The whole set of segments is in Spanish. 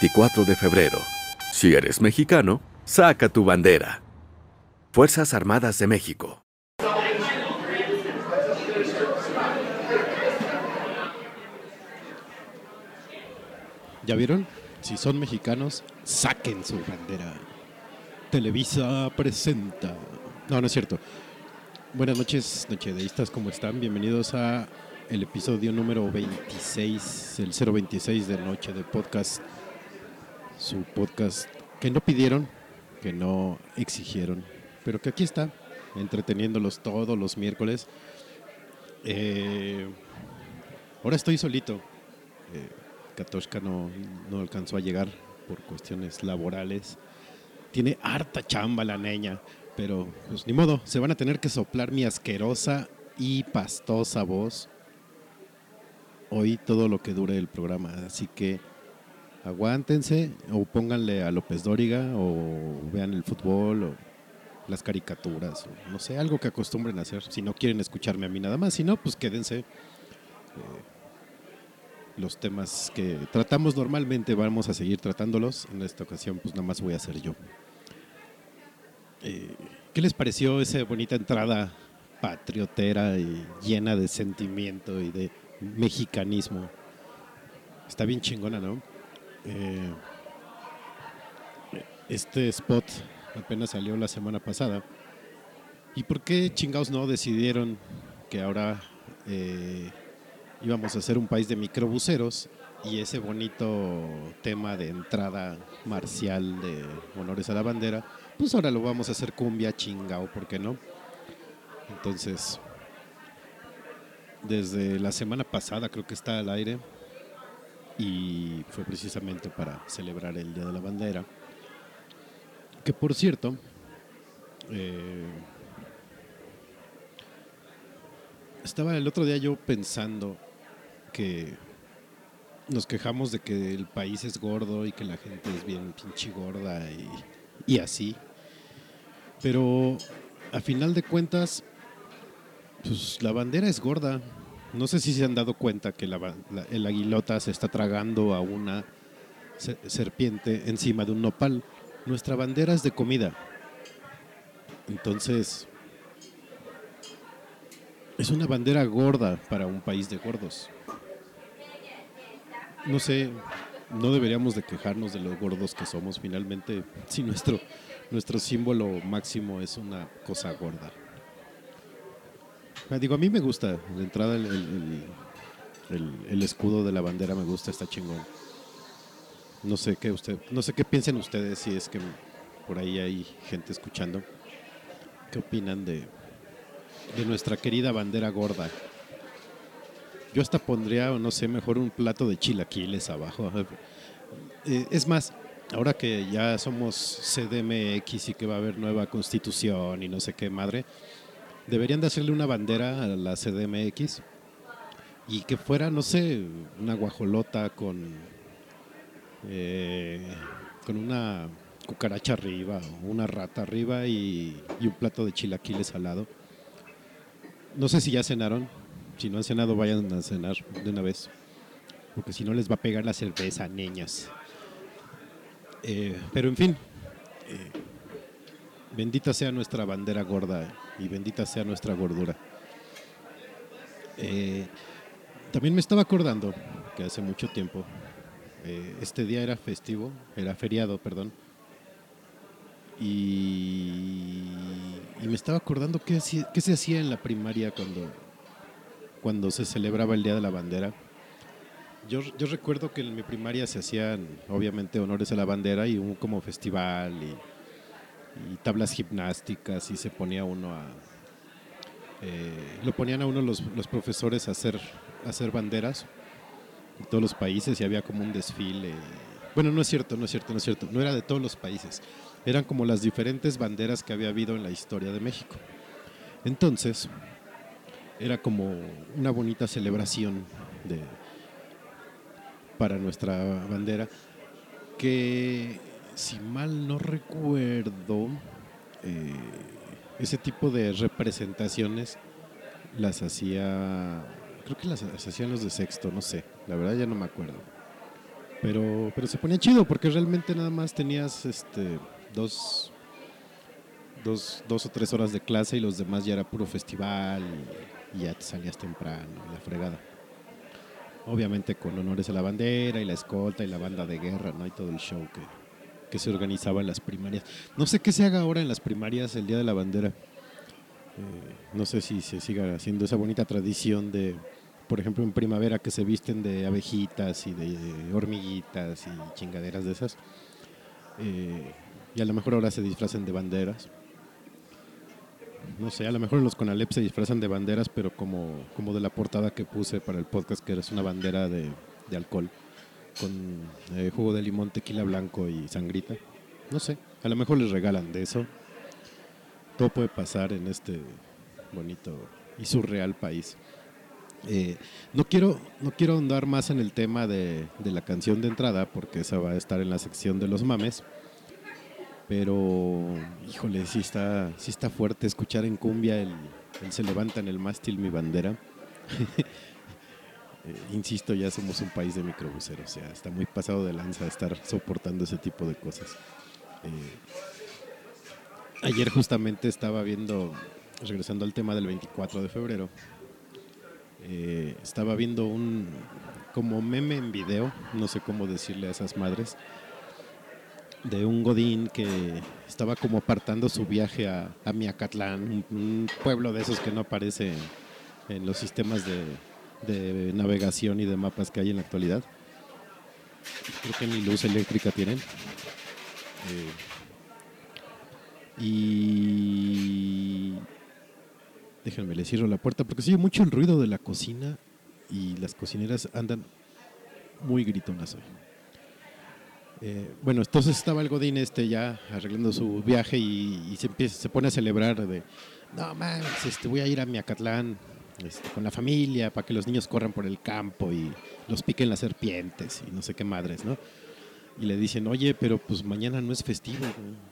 24 de febrero. Si eres mexicano, saca tu bandera. Fuerzas Armadas de México. ¿Ya vieron? Si son mexicanos, saquen su bandera. Televisa presenta. No, no es cierto. Buenas noches, nochedeístas, ¿cómo están? Bienvenidos a el episodio número 26, el 026 de Noche de Podcast. Su podcast que no pidieron, que no exigieron, pero que aquí está, entreteniéndolos todos los miércoles. Eh, ahora estoy solito. Eh, Katoshka no, no alcanzó a llegar por cuestiones laborales. Tiene harta chamba la niña, pero pues ni modo, se van a tener que soplar mi asquerosa y pastosa voz hoy todo lo que dure el programa. Así que aguántense o pónganle a López Dóriga o vean el fútbol o las caricaturas o no sé, algo que acostumbren a hacer. Si no quieren escucharme a mí nada más, si no, pues quédense. Eh, los temas que tratamos normalmente vamos a seguir tratándolos. En esta ocasión, pues nada más voy a hacer yo. Eh, ¿Qué les pareció esa bonita entrada patriotera y llena de sentimiento y de mexicanismo? Está bien chingona, ¿no? Eh, este spot apenas salió la semana pasada. ¿Y por qué chingados no decidieron que ahora eh, íbamos a ser un país de microbuseros y ese bonito tema de entrada marcial de honores a la bandera, pues ahora lo vamos a hacer cumbia chingao, ¿por qué no? Entonces, desde la semana pasada creo que está al aire y fue precisamente para celebrar el Día de la Bandera. Que por cierto, eh, estaba el otro día yo pensando que nos quejamos de que el país es gordo y que la gente es bien pinche gorda y, y así. Pero a final de cuentas, pues la bandera es gorda. No sé si se han dado cuenta que la, el aguilota se está tragando a una se- serpiente encima de un nopal. Nuestra bandera es de comida. Entonces, es una bandera gorda para un país de gordos. No sé, no deberíamos de quejarnos de los gordos que somos finalmente, si nuestro, nuestro símbolo máximo es una cosa gorda. Ah, Digo, a mí me gusta, de entrada el, el- el- el escudo de la bandera me gusta, está chingón. No sé qué usted, no sé qué piensen ustedes si es que por ahí hay gente escuchando. ¿Qué opinan de de nuestra querida bandera gorda. Yo hasta pondría, no sé, mejor un plato de chilaquiles abajo. Eh, es más, ahora que ya somos CDMX y que va a haber nueva constitución y no sé qué madre, deberían de hacerle una bandera a la CDMX y que fuera, no sé, una guajolota con, eh, con una cucaracha arriba, una rata arriba y, un plato de chilaquiles al. No sé si ya cenaron. Si no han cenado, vayan a cenar de una vez. Porque si no, les va a pegar la cerveza, niñas. Eh, pero en fin, eh, bendita sea nuestra bandera gorda y bendita sea nuestra gordura. Eh, también me estaba acordando que hace mucho tiempo, este día era festivo, era feriado, perdón, y, y me estaba acordando qué, hacía- qué se hacía en la primaria cuando, cuando se celebraba el Día de la Bandera. Yo, yo recuerdo que en mi primaria se hacían, obviamente, honores a la bandera y un como festival y, y tablas gimnásticas y se ponía uno a... eh, lo ponían a uno los, los profesores a hacer, a hacer banderas en todos los países y había como un desfile. Bueno, no es cierto, no es cierto, no es cierto. No era de todos los países. Eran como las diferentes banderas que había habido en la historia de México. Entonces, era como una bonita celebración de, para nuestra bandera, que si mal no recuerdo, eh, ese tipo de representaciones las hacía, creo que las, las hacían los de sexto, no sé, la verdad ya no me acuerdo. Pero, pero se ponía chido porque realmente nada más tenías este, dos, dos, dos o tres horas de clase y los demás ya era puro festival y, y ya te salías temprano, y la fregada. Obviamente con honores a la bandera y la escolta y la banda de guerra, ¿no? Y todo el show que, que se organizaba en las primarias. No sé qué se haga ahora en las primarias el Día de la Bandera. Eh, no sé si se siga haciendo esa bonita tradición de, por ejemplo, en primavera que se visten de abejitas y de hormiguitas y chingaderas de esas. Eh, y a lo mejor ahora se disfrazan de banderas. No sé, a lo mejor los Conalep se disfrazan de banderas, pero como, como de la portada que puse para el podcast, que es una bandera de, de alcohol, con eh, jugo de limón, tequila blanco y sangrita. No sé, a lo mejor les regalan de eso. Todo puede pasar en este bonito y surreal país. Eh, no, quiero, no quiero ahondar más en el tema de, la canción de entrada, porque esa va a estar en la sección de los mames. Pero, híjole, sí está, sí está fuerte escuchar en cumbia el, el se levanta en el mástil mi bandera. Eh, insisto, ya somos un país de microbuseros, o sea, está muy pasado de lanza estar soportando ese tipo de cosas. Eh, ayer justamente estaba viendo, regresando al tema del 24 de febrero, eh, estaba viendo un como meme en video, no sé cómo decirle a esas madres, de un godín que estaba como apartando su viaje a, a Miacatlán, un, un pueblo de esos que no aparece en, los sistemas de, de navegación y de mapas que hay en la actualidad. Creo que ni luz eléctrica tienen. Eh, y déjenme le cierro la puerta porque sigue mucho el ruido de la cocina y las cocineras andan muy gritonas hoy. Eh, bueno, entonces estaba el Godín este ya arreglando su viaje y, se, empieza, se pone a celebrar de, no mames, este, voy a ir a Miacatlán este, con la familia para que los niños corran por el campo y los piquen las serpientes y no sé qué madres, ¿no? Y le dicen, oye, pero pues mañana no es festivo. güey".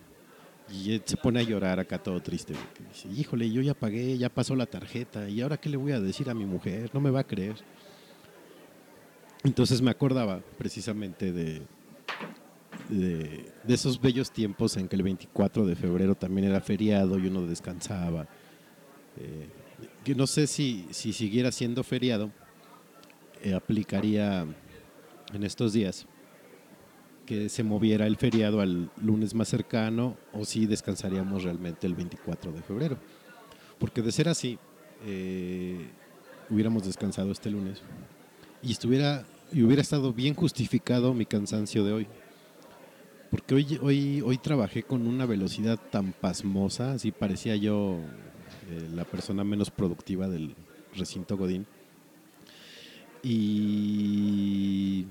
Y se pone a llorar acá todo triste. Dice, híjole, yo ya pagué, ya pasó la tarjeta y ahora qué le voy a decir a mi mujer, no me va a creer. Entonces me acordaba precisamente de, de, de esos bellos tiempos en que el 24 de febrero también era feriado y uno descansaba. Eh, que no sé si, si siguiera siendo feriado, eh, aplicaría en estos días que se moviera el feriado al lunes más cercano o si descansaríamos realmente el 24 de febrero. Porque de ser así, eh, hubiéramos descansado este lunes y estuviera y hubiera estado bien justificado mi cansancio de hoy. Porque hoy, hoy, hoy trabajé con una velocidad tan pasmosa, así parecía yo eh, la persona menos productiva del recinto Godín. Y,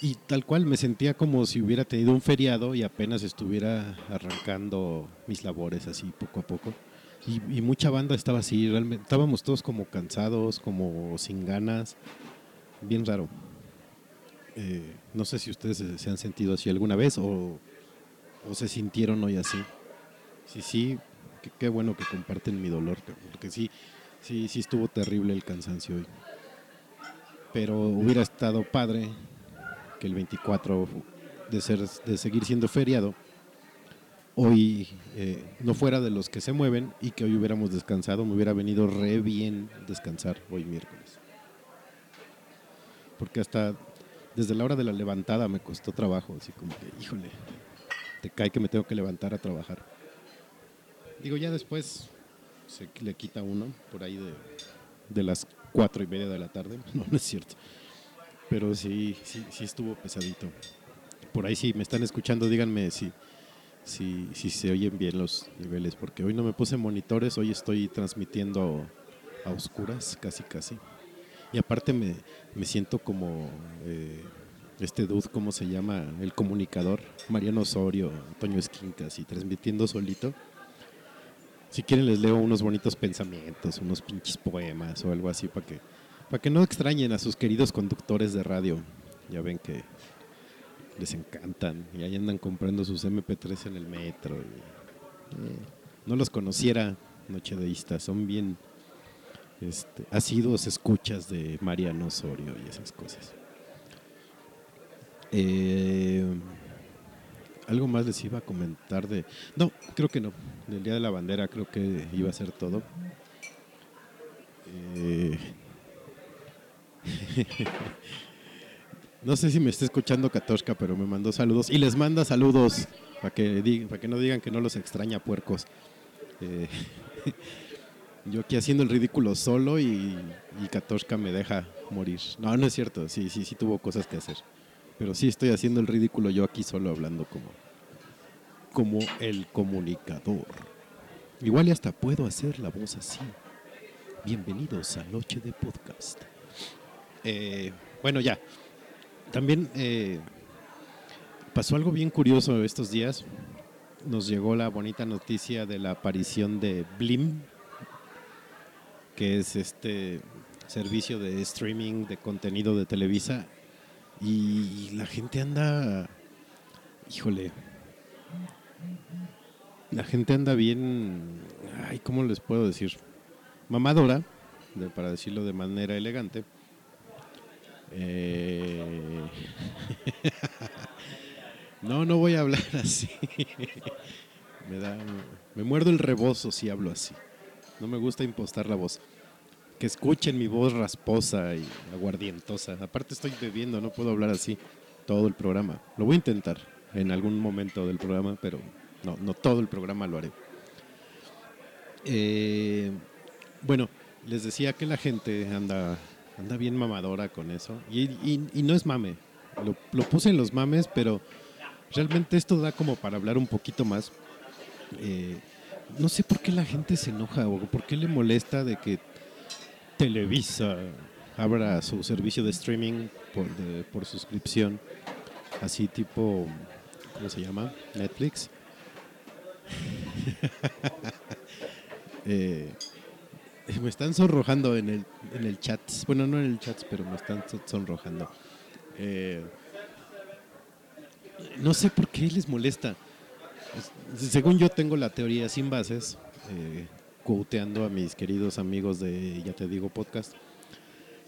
y tal cual me sentía como si hubiera tenido un feriado y apenas estuviera arrancando mis labores así poco a poco. Y, mucha banda estaba así, realmente estábamos todos como cansados, como sin ganas, bien raro. Eh, no sé si ustedes se, han sentido así alguna vez o, o se sintieron hoy así. Sí, sí, qué, bueno que comparten mi dolor, porque sí, sí, sí estuvo terrible el cansancio hoy. Pero hubiera estado padre que el 24 de, ser, de seguir siendo feriado, hoy eh, no fuera de los que se mueven y que hoy hubiéramos descansado, me hubiera venido re bien descansar hoy miércoles. Porque hasta desde la hora de la levantada me costó trabajo, así como que, híjole, te cae que me tengo que levantar a trabajar. Digo, ya después se le quita uno por ahí de, de las cuatro y media de la tarde. No, es cierto. Pero sí, sí, sí estuvo pesadito. Por ahí si me están escuchando, díganme si, si, si se oyen bien los niveles, porque hoy no me puse monitores, hoy estoy transmitiendo a oscuras, casi casi. Y aparte me, me siento como eh, este dude, ¿cómo se llama? El comunicador, Mariano Osorio, Antonio Esquincas, y transmitiendo solito. Si quieren les leo unos bonitos pensamientos, unos pinches poemas o algo así para que, para que no extrañen a sus queridos conductores de radio. Ya ven que les encantan y ahí andan comprando sus MP3 en el metro. eh, no los conociera, nochedeístas, son bien este, asiduos escuchas de Mariano Osorio y esas cosas. Eh, algo más les iba a comentar de... No, creo que no. Del Día de la Bandera creo que iba a ser todo. Eh, no sé si me está escuchando Katoshka, pero me mandó saludos. Y les manda saludos para que, di- para que no digan que no los extraña puercos. Eh, yo aquí haciendo el ridículo solo y, y Katoshka me deja morir. No, no es cierto. Sí, sí, sí tuvo cosas que hacer. Pero sí estoy haciendo el ridículo yo aquí solo hablando como, como el comunicador. Igual y hasta puedo hacer la voz así. Bienvenidos a Noche de Podcast. Eh, bueno, ya. También eh, pasó algo bien curioso estos días. Nos llegó la bonita noticia de la aparición de Blim, que es este servicio de streaming de contenido de Televisa. Y la gente anda, híjole, la gente anda bien, ay, ¿cómo les puedo decir? Mamadora, para decirlo de manera elegante. Eh, no, no voy a hablar así. me da, me muerdo el rebozo si hablo así. No me gusta impostar la voz. Que escuchen mi voz rasposa y aguardientosa. Aparte estoy bebiendo, no puedo hablar así todo el programa. Lo voy a intentar en algún momento del programa, pero no, no todo el programa lo haré. Eh, bueno, les decía que la gente anda, anda bien mamadora con eso. Y, y- no es mame. Lo, lo puse en los mames, pero realmente esto da como para hablar un poquito más. Eh, no sé por qué la gente se enoja o por qué le molesta de que Televisa abra su servicio de streaming por, por suscripción, así tipo, ¿cómo se llama? Netflix. Eh, me están sonrojando en el, en el chat. Bueno, no en el chat, pero me están so- sonrojando. Eh, no sé por qué les molesta. Es- Según yo tengo la teoría sin bases, eh, quoteando a mis queridos amigos de Ya Te Digo Podcast,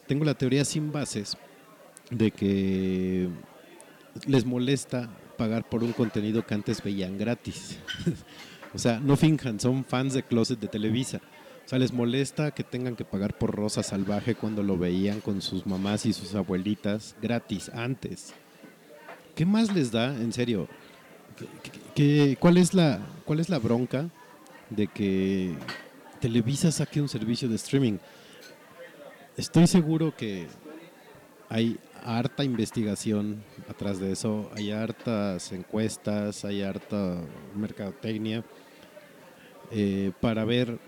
tengo la teoría sin bases de que les molesta pagar por un contenido que antes veían gratis. o sea, no finjan, son fans de Closet de Televisa. O sea, les molesta que tengan que pagar por Rosa Salvaje cuando lo veían con sus mamás y sus abuelitas gratis antes. ¿Qué más les da, en serio? ¿Qué- cuál, es la, ¿Cuál es la bronca de que Televisa saque un servicio de streaming? Estoy seguro que hay harta investigación atrás de eso, hay hartas encuestas, hay harta mercadotecnia. eh, para ver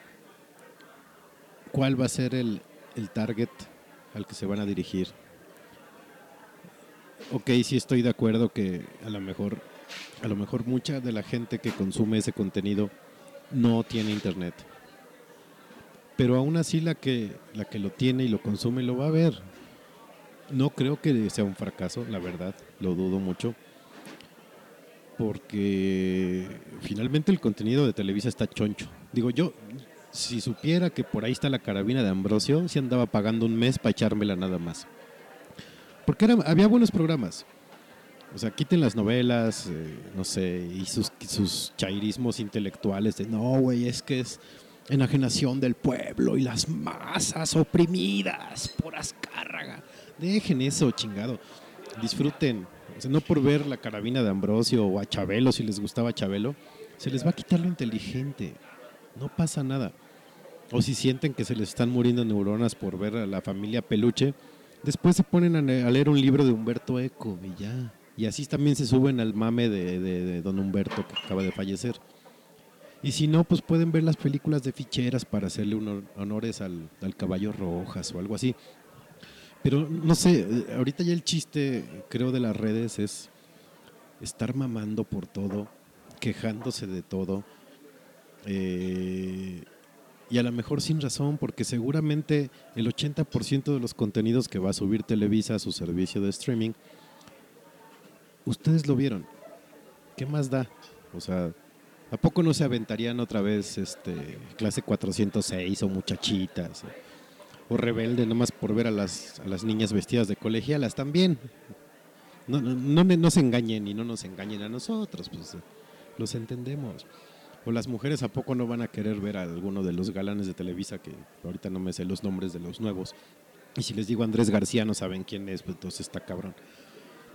cuál va a ser el, el target al que se van a dirigir. Ok, sí estoy de acuerdo que a lo mejor, a lo mejor mucha de la gente que consume ese contenido no tiene internet. Pero aún así la que, la que lo tiene y lo consume lo va a ver. No creo que sea un fracaso, la verdad, lo dudo mucho. Porque finalmente el contenido de Televisa está choncho. Digo, yo, si supiera que por ahí está la carabina de Ambrosio, si andaba pagando un mes para echármela nada más. Porque era, había buenos programas. O sea, quiten las novelas, eh, no sé, y sus, sus chairismos intelectuales de no, güey, es que es enajenación del pueblo y las masas oprimidas por Azcárraga. Dejen eso, chingado. Disfruten. No por ver la carabina de Ambrosio o a Chabelo, si les gustaba Chabelo, se les va a quitar lo inteligente. No pasa nada. O si sienten que se les están muriendo neuronas por ver a la familia Peluche, después se ponen a leer un libro de Humberto Eco y ya. Y así también se suben al mame de, don Humberto que acaba de fallecer. Y si no, pues pueden ver las películas de ficheras para hacerle honores al, al, caballo rojas o algo así. Pero no sé, ahorita ya el chiste, creo, de las redes es estar mamando por todo, quejándose de todo. Eh, y a lo mejor sin razón, porque seguramente el 80% de los contenidos que va a subir Televisa a su servicio de streaming ustedes lo vieron. ¿Qué más da? O sea, ¿a poco no se aventarían otra vez este clase 406 o muchachitas? O, rebelde nomás por ver a las, a las niñas vestidas de colegialas también. No, no, no, se engañen y no nos engañen a nosotros, pues los entendemos. O las mujeres a poco no van a querer ver a alguno de los galanes de Televisa, que ahorita no me sé los nombres de los nuevos. Y si les digo Andrés García no saben quién es, pues entonces está cabrón.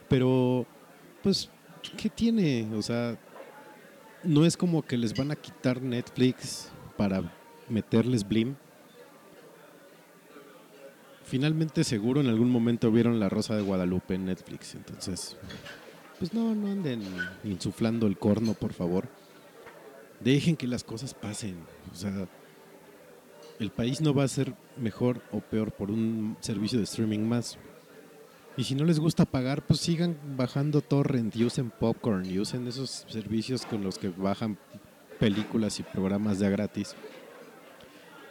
Pero pues, ¿qué tiene? O sea, no es como que les van a quitar Netflix para meterles Blim. Finalmente seguro en algún momento vieron La Rosa de Guadalupe en Netflix, entonces pues no, no anden insuflando el corno, por favor. Dejen que las cosas pasen. O sea, el país no va a ser mejor o peor por un servicio de streaming más. Y si no les gusta pagar, pues sigan bajando torrent y usen popcorn y usen esos servicios con los que bajan películas y programas de gratis.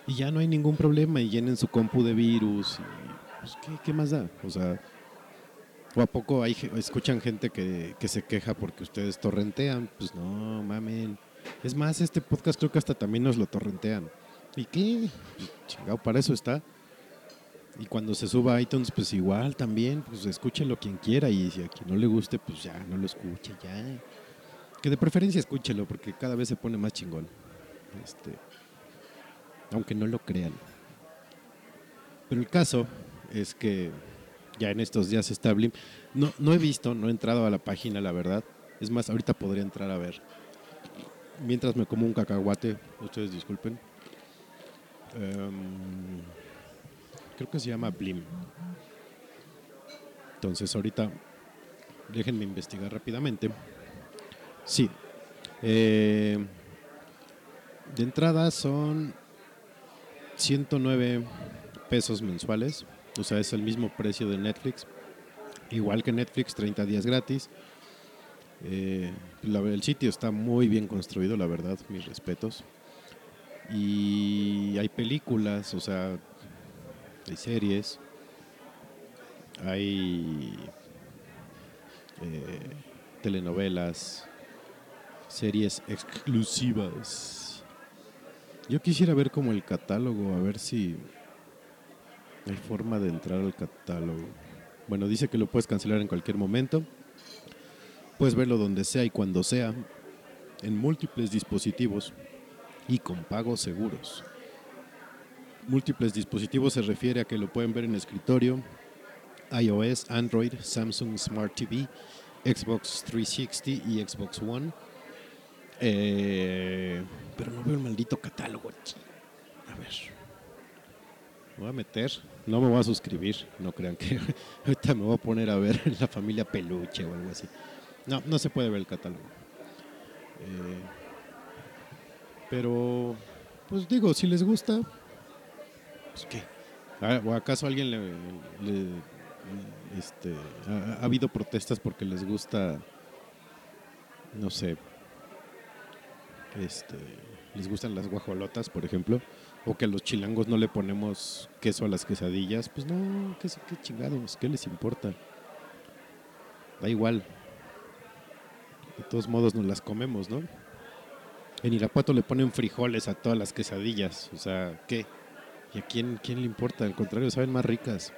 Y ya no hay ningún problema y llenen su compu de virus. Y, pues, ¿qué, más da? O sea, ¿o a poco escuchan gente que, que se queja porque ustedes torrentean? Pues no, mamen. Es más, este podcast creo que hasta también nos lo torrentean. ¿Y qué? Pues, chingado, para eso está. Y cuando se suba a iTunes, pues igual también, pues escúchelo quien quiera y si a quien no le guste, pues ya, no lo escuche, ya. Que de preferencia escúchelo porque cada vez se pone más chingón. Este, aunque no lo crean. Pero el caso es que ya en estos días está Blim. No, no he visto, no he entrado a la página, la verdad. Es más, ahorita podría entrar a ver. Mientras me como un cacahuate, ustedes disculpen. Um, Creo que se llama Blim. Entonces ahorita déjenme investigar rápidamente. Sí. Eh, de entrada son 109 pesos mensuales. O sea, es el mismo precio de Netflix. Igual que Netflix, 30 días gratis. Eh, el sitio está muy bien construido, la verdad, mis respetos. Y hay películas, o sea, hay series, hay eh, telenovelas, series exclusivas. Yo quisiera ver como el catálogo, a ver si hay forma de entrar al catálogo. Bueno, dice que lo puedes cancelar en cualquier momento. Puedes verlo donde sea y cuando sea, en múltiples dispositivos y con pagos seguros múltiples dispositivos se refiere a que lo pueden ver en escritorio, iOS, Android, Samsung Smart TV, Xbox 360 y Xbox One. Eh, pero no veo el maldito catálogo. A ver. Me voy a meter. No me voy a suscribir. No crean que ahorita me voy a poner a ver la familia peluche o algo así. No, no se puede ver el catálogo. Eh, Pero, pues digo, si les gusta, pues qué. Ah, ¿O acaso alguien le, le- este, ha, ha habido protestas porque les gusta, no sé, este, les gustan las guajolotas, por ejemplo, o que a los chilangos no le ponemos queso a las quesadillas? Pues no, qué, qué chingados, ¿qué les importa? Da igual. De todos modos nos las comemos, ¿no? En Irapuato le ponen frijoles a todas las quesadillas. O sea, ¿qué? ¿Y a quién, quién le importa? Al contrario, saben más ricas.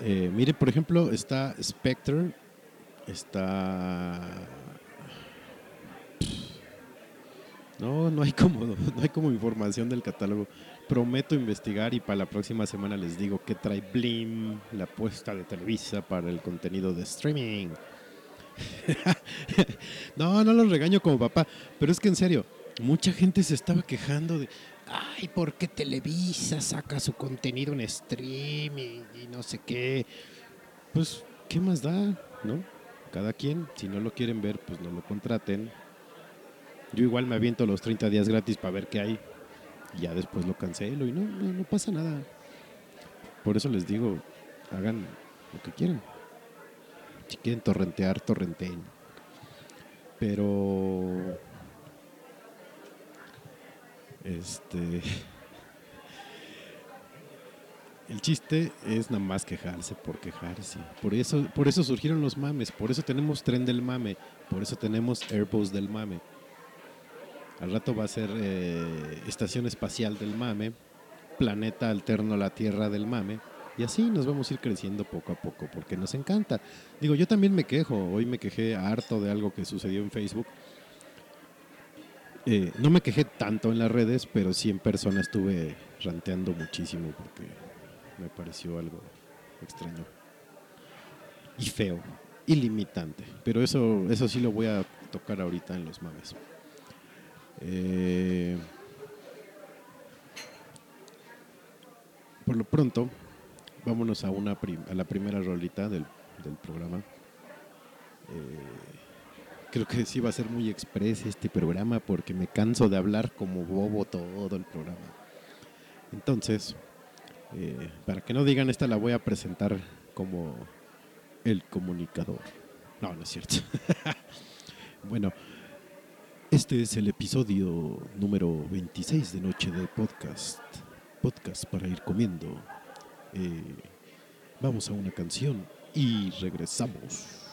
Eh, mire, por ejemplo, está Spectre. Está... No, no hay como, no hay como información del catálogo. Prometo investigar y para la próxima semana les digo qué trae Blim, la apuesta de Televisa para el contenido de streaming. no, no los regaño como papá, pero es que en serio, mucha gente se estaba quejando de, ay, ¿por qué Televisa saca su contenido en streaming y no sé qué? Pues, ¿qué más da? ¿No? Cada quien, si no lo quieren ver, pues no lo contraten. Yo igual me aviento los 30 días gratis para ver qué hay. Y ya después lo cancelo y no, no, no pasa nada. Por eso les digo, hagan lo que quieran. Si quieren torrentear, torrenteen. Pero... Este... El chiste es nada más quejarse por quejarse. Por eso, por eso surgieron los mames, por eso tenemos tren del mame, por eso tenemos Airbus del mame. Al rato va a ser eh, estación espacial del mame, planeta alterno a la Tierra del mame. Y así nos vamos a ir creciendo poco a poco, porque nos encanta. Digo, yo también me quejo. Hoy me quejé harto de algo que sucedió en Facebook. Eh, no me quejé tanto en las redes, pero sí en persona estuve ranteando muchísimo porque me pareció algo extraño. Y feo. Y limitante. Pero eso, eso sí lo voy a tocar ahorita en los mames. Eh, por lo pronto, vámonos a, una a la primera rolita del, del programa. Eh, creo que sí va a ser muy express este programa porque me canso de hablar como bobo todo el programa. Entonces, eh, para que no digan esta la voy a presentar como el comunicador. No, no es cierto. bueno, este es el episodio número 26 de Noche de Podcast. Podcast para ir comiendo. Eh, vamos a una canción y regresamos.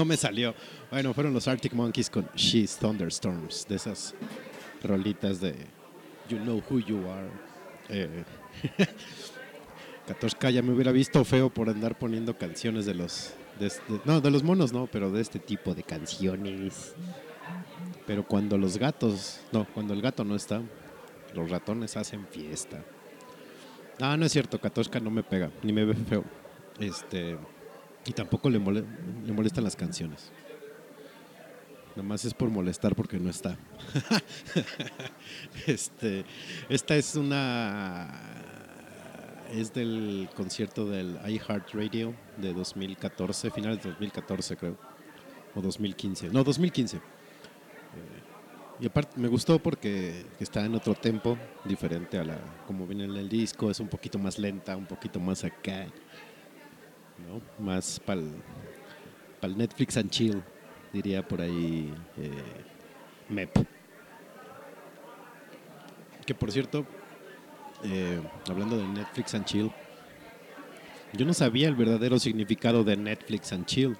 No me salió. Bueno, fueron los Arctic Monkeys con She's Thunderstorms. De esas rolitas de You Know Who You Are. Eh, Katoshka ya me hubiera visto feo por andar poniendo canciones de los. no, de los monos no, pero de este tipo de canciones. Pero cuando los gatos. No, cuando el gato no está, los ratones hacen fiesta. Ah, no es cierto, Katoshka no me pega, ni me ve feo. Este, y tampoco le, mole- le molestan las canciones. Nomás es por molestar porque no está. este, esta es una es del concierto del iHeartRadio de 2014, finales de 2014 creo, o 2015. No, 2015. Eh, y aparte me gustó porque está en otro tempo, diferente a la como viene en el disco, es un poquito más lenta, un poquito más acá, ¿no? Más para el Netflix and chill, diría por ahí eh, MEP. Que por cierto, eh, hablando de Netflix and chill, yo no sabía el verdadero significado de Netflix and chill.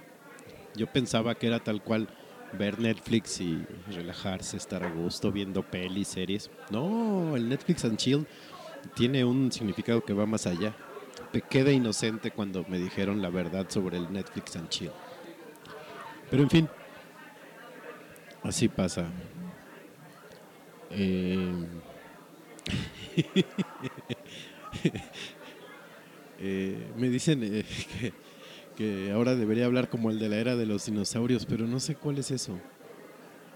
Yo pensaba que era tal cual ver Netflix y relajarse, estar a gusto viendo pelis, series. No, el Netflix and Chill tiene un significado que va más allá. Me quedé inocente cuando me dijeron la verdad sobre el Netflix and Chill. Pero en fin, así pasa. Eh, eh, me dicen eh, que, ahora debería hablar como el de la era de los dinosaurios, pero no sé cuál es eso.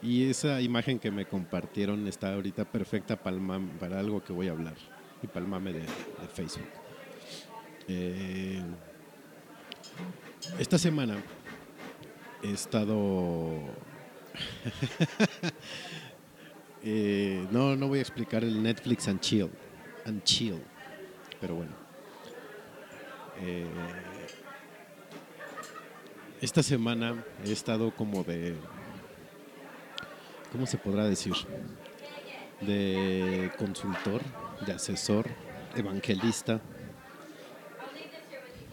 Y esa imagen que me compartieron está ahorita perfecta para, algo que voy a hablar y para de, de Facebook. Eh, esta semana he estado... Eh, no, no voy a explicar el Netflix and Chill. And Chill. Pero bueno. Eh, esta semana he estado como de... ¿Cómo se podrá decir? De consultor, de asesor, evangelista.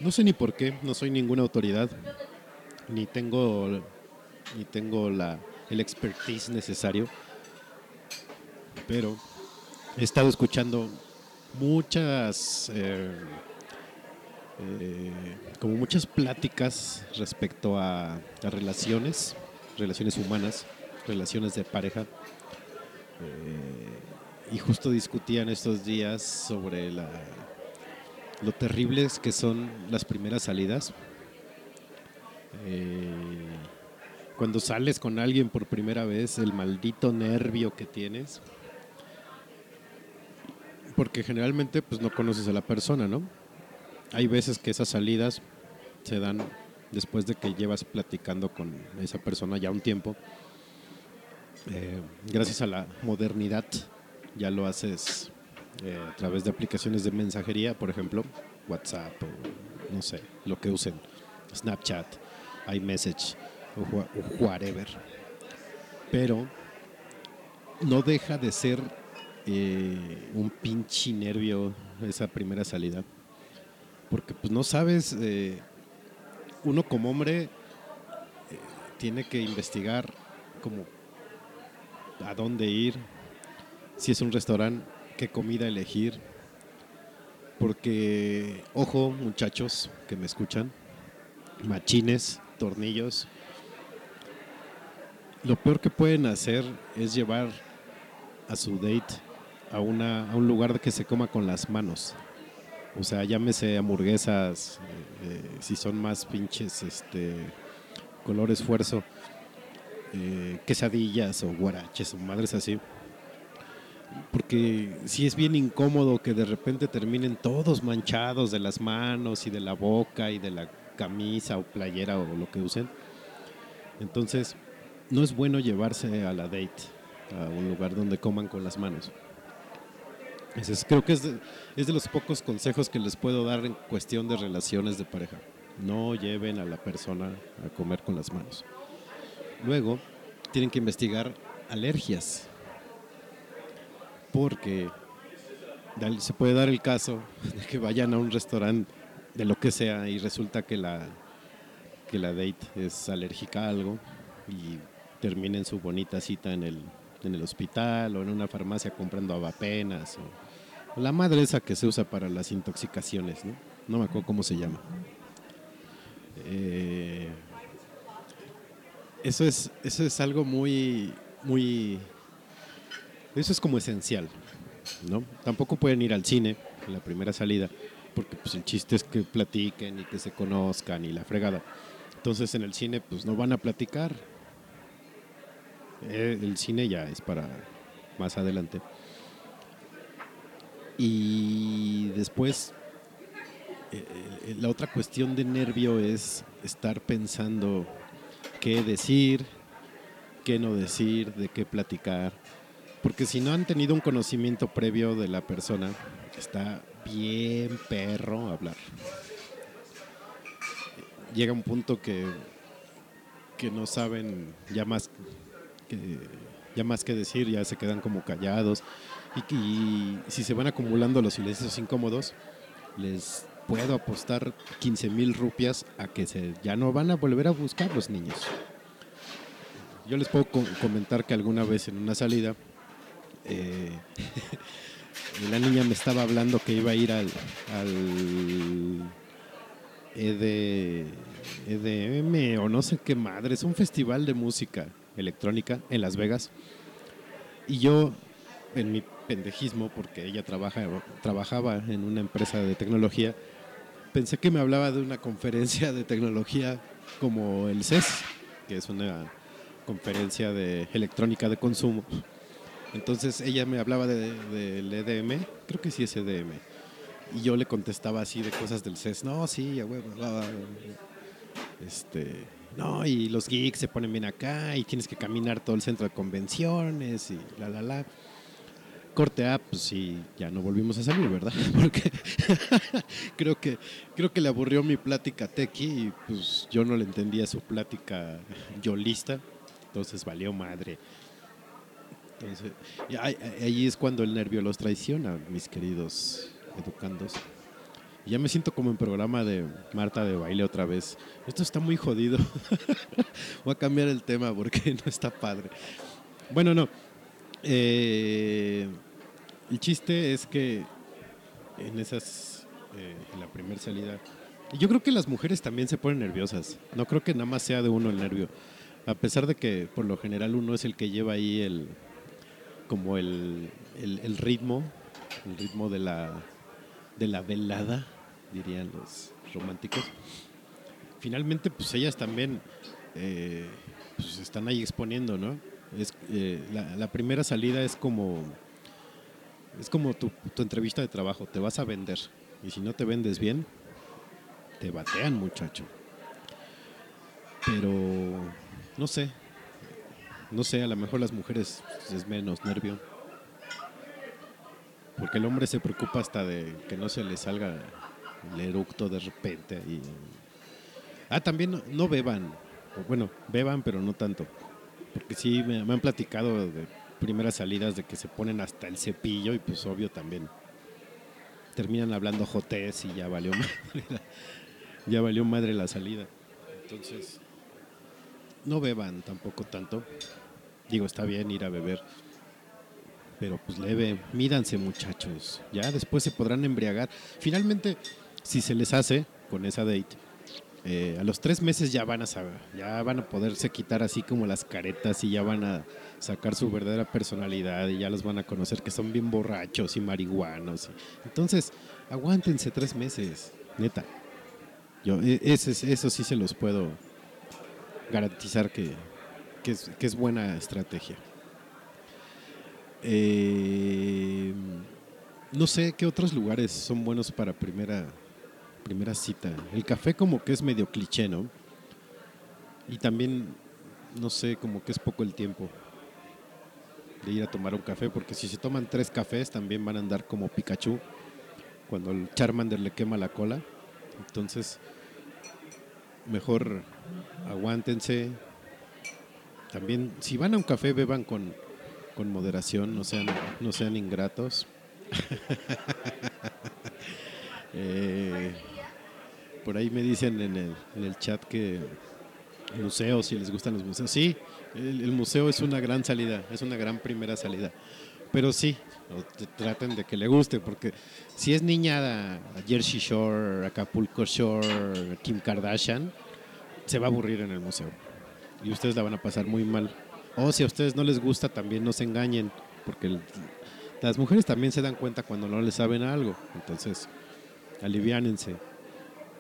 No sé ni por qué, no soy ninguna autoridad, ni tengo, ni tengo la, el expertise necesario, pero he estado escuchando muchas, eh, eh, como muchas pláticas respecto a, a relaciones, relaciones humanas, relaciones de pareja. Eh, y justo discutían estos días sobre la, lo terribles que son las primeras salidas. Eh, cuando sales con alguien por primera vez, el maldito nervio que tienes. Porque generalmente pues no conoces a la persona, ¿no? Hay veces que esas salidas se dan después de que llevas platicando con esa persona ya un tiempo. Eh, gracias a la modernidad ya lo haces eh, a través de aplicaciones de mensajería, por ejemplo, WhatsApp o no sé, lo que usen, Snapchat, iMessage o, wha- o whatever. Pero no deja de ser eh, un pinche nervio esa primera salida. Porque pues no sabes, eh, uno como hombre tiene que investigar como a dónde ir, si es un restaurante, qué comida elegir. Porque, ojo muchachos que me escuchan, machines, tornillos, lo peor que pueden hacer es llevar a su date a, una, a un lugar que se coma con las manos. O sea, llámese hamburguesas, eh, eh, si son más pinches, este, color esfuerzo, eh, quesadillas o guaraches o madres así. Porque sí es bien incómodo que de repente terminen todos manchados de las manos y de la boca y de la camisa o playera o lo que usen. Entonces, no es bueno llevarse a la date a un lugar donde coman con las manos. Ese es- creo que es de, es de los pocos consejos que les puedo dar en cuestión de relaciones de pareja. No lleven a la persona a comer con las manos. Luego, tienen que investigar alergias. Porque se puede dar el caso de que vayan a un restaurante de lo que sea y resulta que la, que la date es alérgica a algo y terminen su bonita cita en el, en el hospital o en una farmacia comprando avapenas o, o la madre esa que se usa para las intoxicaciones, ¿no? No me acuerdo cómo se llama. Eh, eso es, eso es algo muy, muy, eso es como esencial, ¿no? Tampoco pueden ir al cine en la primera salida, porque pues el chiste es que platiquen y que se conozcan y la fregada. Entonces en el cine pues no van a platicar. Eh, el cine ya es para más adelante. Y después eh, eh, la otra cuestión de nervio es estar pensando qué decir, qué no decir, de qué platicar. Porque si no han tenido un conocimiento previo de la persona, está bien perro hablar. Llega un punto que, que no saben ya más que, ya más que decir, ya se quedan como callados. Y, y si se van acumulando los silencios incómodos, les puedo apostar 15 mil rupias a que se, ya no van a volver a buscar los niños. Yo les puedo co- comentar que alguna vez en una salida, eh, la niña me estaba hablando que iba a ir al, al ED, EDM o no sé qué madre, es un festival de música electrónica en Las Vegas. Y yo, en mi pendejismo, porque ella trabaja, trabajaba en una empresa de tecnología, pensé que me hablaba de una conferencia de tecnología como el CES, que es una conferencia de electrónica de consumo. Entonces ella me hablaba de- del EDM, creo que sí es EDM. Y yo le contestaba así de cosas del CES. No, sí, a huevo. bla, bla, bla". Este, no, y los geeks se ponen bien acá y tienes que caminar todo el centro de convenciones y la, la, la. Corte A, pues sí, ya no volvimos a salir, ¿verdad? Porque creo que creo que le aburrió mi plática tequi y pues yo no le entendía su plática yolista, entonces valió madre. Entonces, y ahí, es cuando el nervio los traiciona, mis queridos educandos. Ya me siento como en programa de Marta de baile otra vez. Esto está muy jodido. Voy a cambiar el tema porque no está padre. Bueno, no. Eh, el chiste es que en esas, eh, en la primera salida, yo creo que las mujeres también se ponen nerviosas. No creo que nada más sea de uno el nervio. A pesar de que por lo general uno es el que lleva ahí el, como el, el- ritmo, el ritmo de la, de la velada, dirían los románticos. Finalmente, pues ellas también eh, pues están ahí exponiendo, ¿no? Es, eh, la, la primera salida es como, es como tu, tu entrevista de trabajo, te vas a vender. Y si no te vendes bien, te batean, muchacho. Pero, no sé, no sé, a lo mejor las mujeres es menos nervio. Porque el hombre se preocupa hasta de que no se le salga el eructo de repente. Y... Ah, también no, beban. Bueno, beban, pero no tanto. Porque sí, me, han platicado de primeras salidas de que se ponen hasta el cepillo y pues obvio también terminan hablando jotés y ya valió madre ya valió madre la salida. Entonces, no beban tampoco tanto. Digo, está bien ir a beber. Pero pues leve, mídanse muchachos. Ya después se podrán embriagar. Finalmente, si se les hace con esa date, eh, a los tres meses ya van a saber, ya van a poderse quitar así como las caretas y ya van a sacar su verdadera personalidad y ya los van a conocer que son bien borrachos y marihuanos. Entonces, aguántense tres meses, neta. Yo, e- ese- eso sí se los puedo garantizar que, que es, buena estrategia. Eh, no sé qué otros lugares son buenos para primera, primera cita. El café como que es medio cliché, ¿no? Y también, no sé, como que es poco el tiempo de ir a tomar un café, porque si se toman tres cafés también van a andar como Pikachu cuando el Charmander le quema la cola. Entonces, mejor aguántense. También, si van a un café, beban con, con moderación, no sean, no sean ingratos. Eh, por ahí me dicen en el, en el chat que museos, si les gustan los museos. Sí, el, el museo es una gran salida, es una gran primera salida. Pero sí, traten de que le guste, porque si es niña a Jersey Shore, Acapulco Shore, Kim Kardashian, se va a aburrir en el museo. Y ustedes la van a pasar muy mal. O si a ustedes no les gusta, también no se engañen, porque las mujeres también se dan cuenta cuando no les saben algo. Entonces, aliviánense.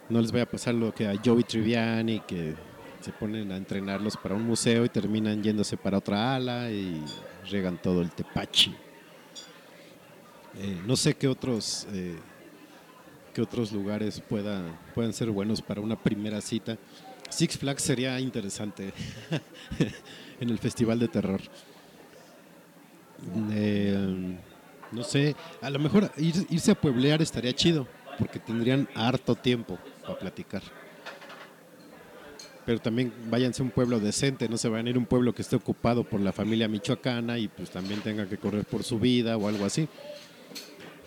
No les vaya a pasar lo que a Joey Triviani, que se ponen a entrenarlos para un museo y terminan yéndose para otra ala y regan todo el tepachi. Eh, no sé qué otros, eh, qué otros lugares pueda, puedan ser buenos para una primera cita. Six Flags sería interesante en el Festival de Terror. Eh, no sé, a lo mejor ir- irse a pueblear estaría chido, porque tendrían harto tiempo para platicar. Pero también váyanse a un pueblo decente, no se vayan a ir a un pueblo que esté ocupado por la familia michoacana y pues también tenga que correr por su vida o algo así.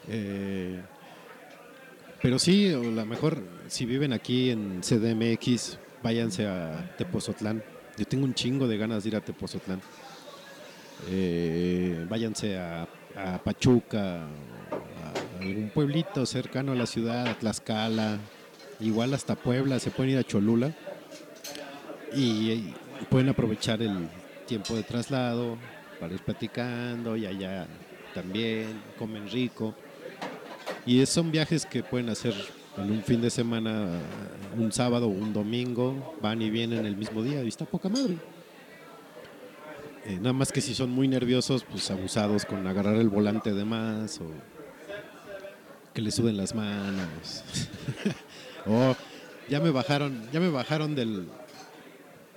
Eh, pero sí, o la mejor, si viven aquí en CDMX, váyanse a Tepozotlán. Yo tengo un chingo de ganas de ir a Tepozotlán. Eh, váyanse a, a Pachuca, a algún pueblito cercano a la ciudad, a Tlaxcala, igual hasta Puebla, se pueden ir a Cholula y, pueden aprovechar el tiempo de traslado para ir platicando y allá también comen rico. Y son viajes que pueden hacer en un fin de semana, un sábado o un domingo, van y vienen el mismo día y está poca madre. Eh, nada más que si son muy nerviosos, pues abusados con agarrar el volante de más o que le suden las manos. o ya me bajaron, ya me bajaron del,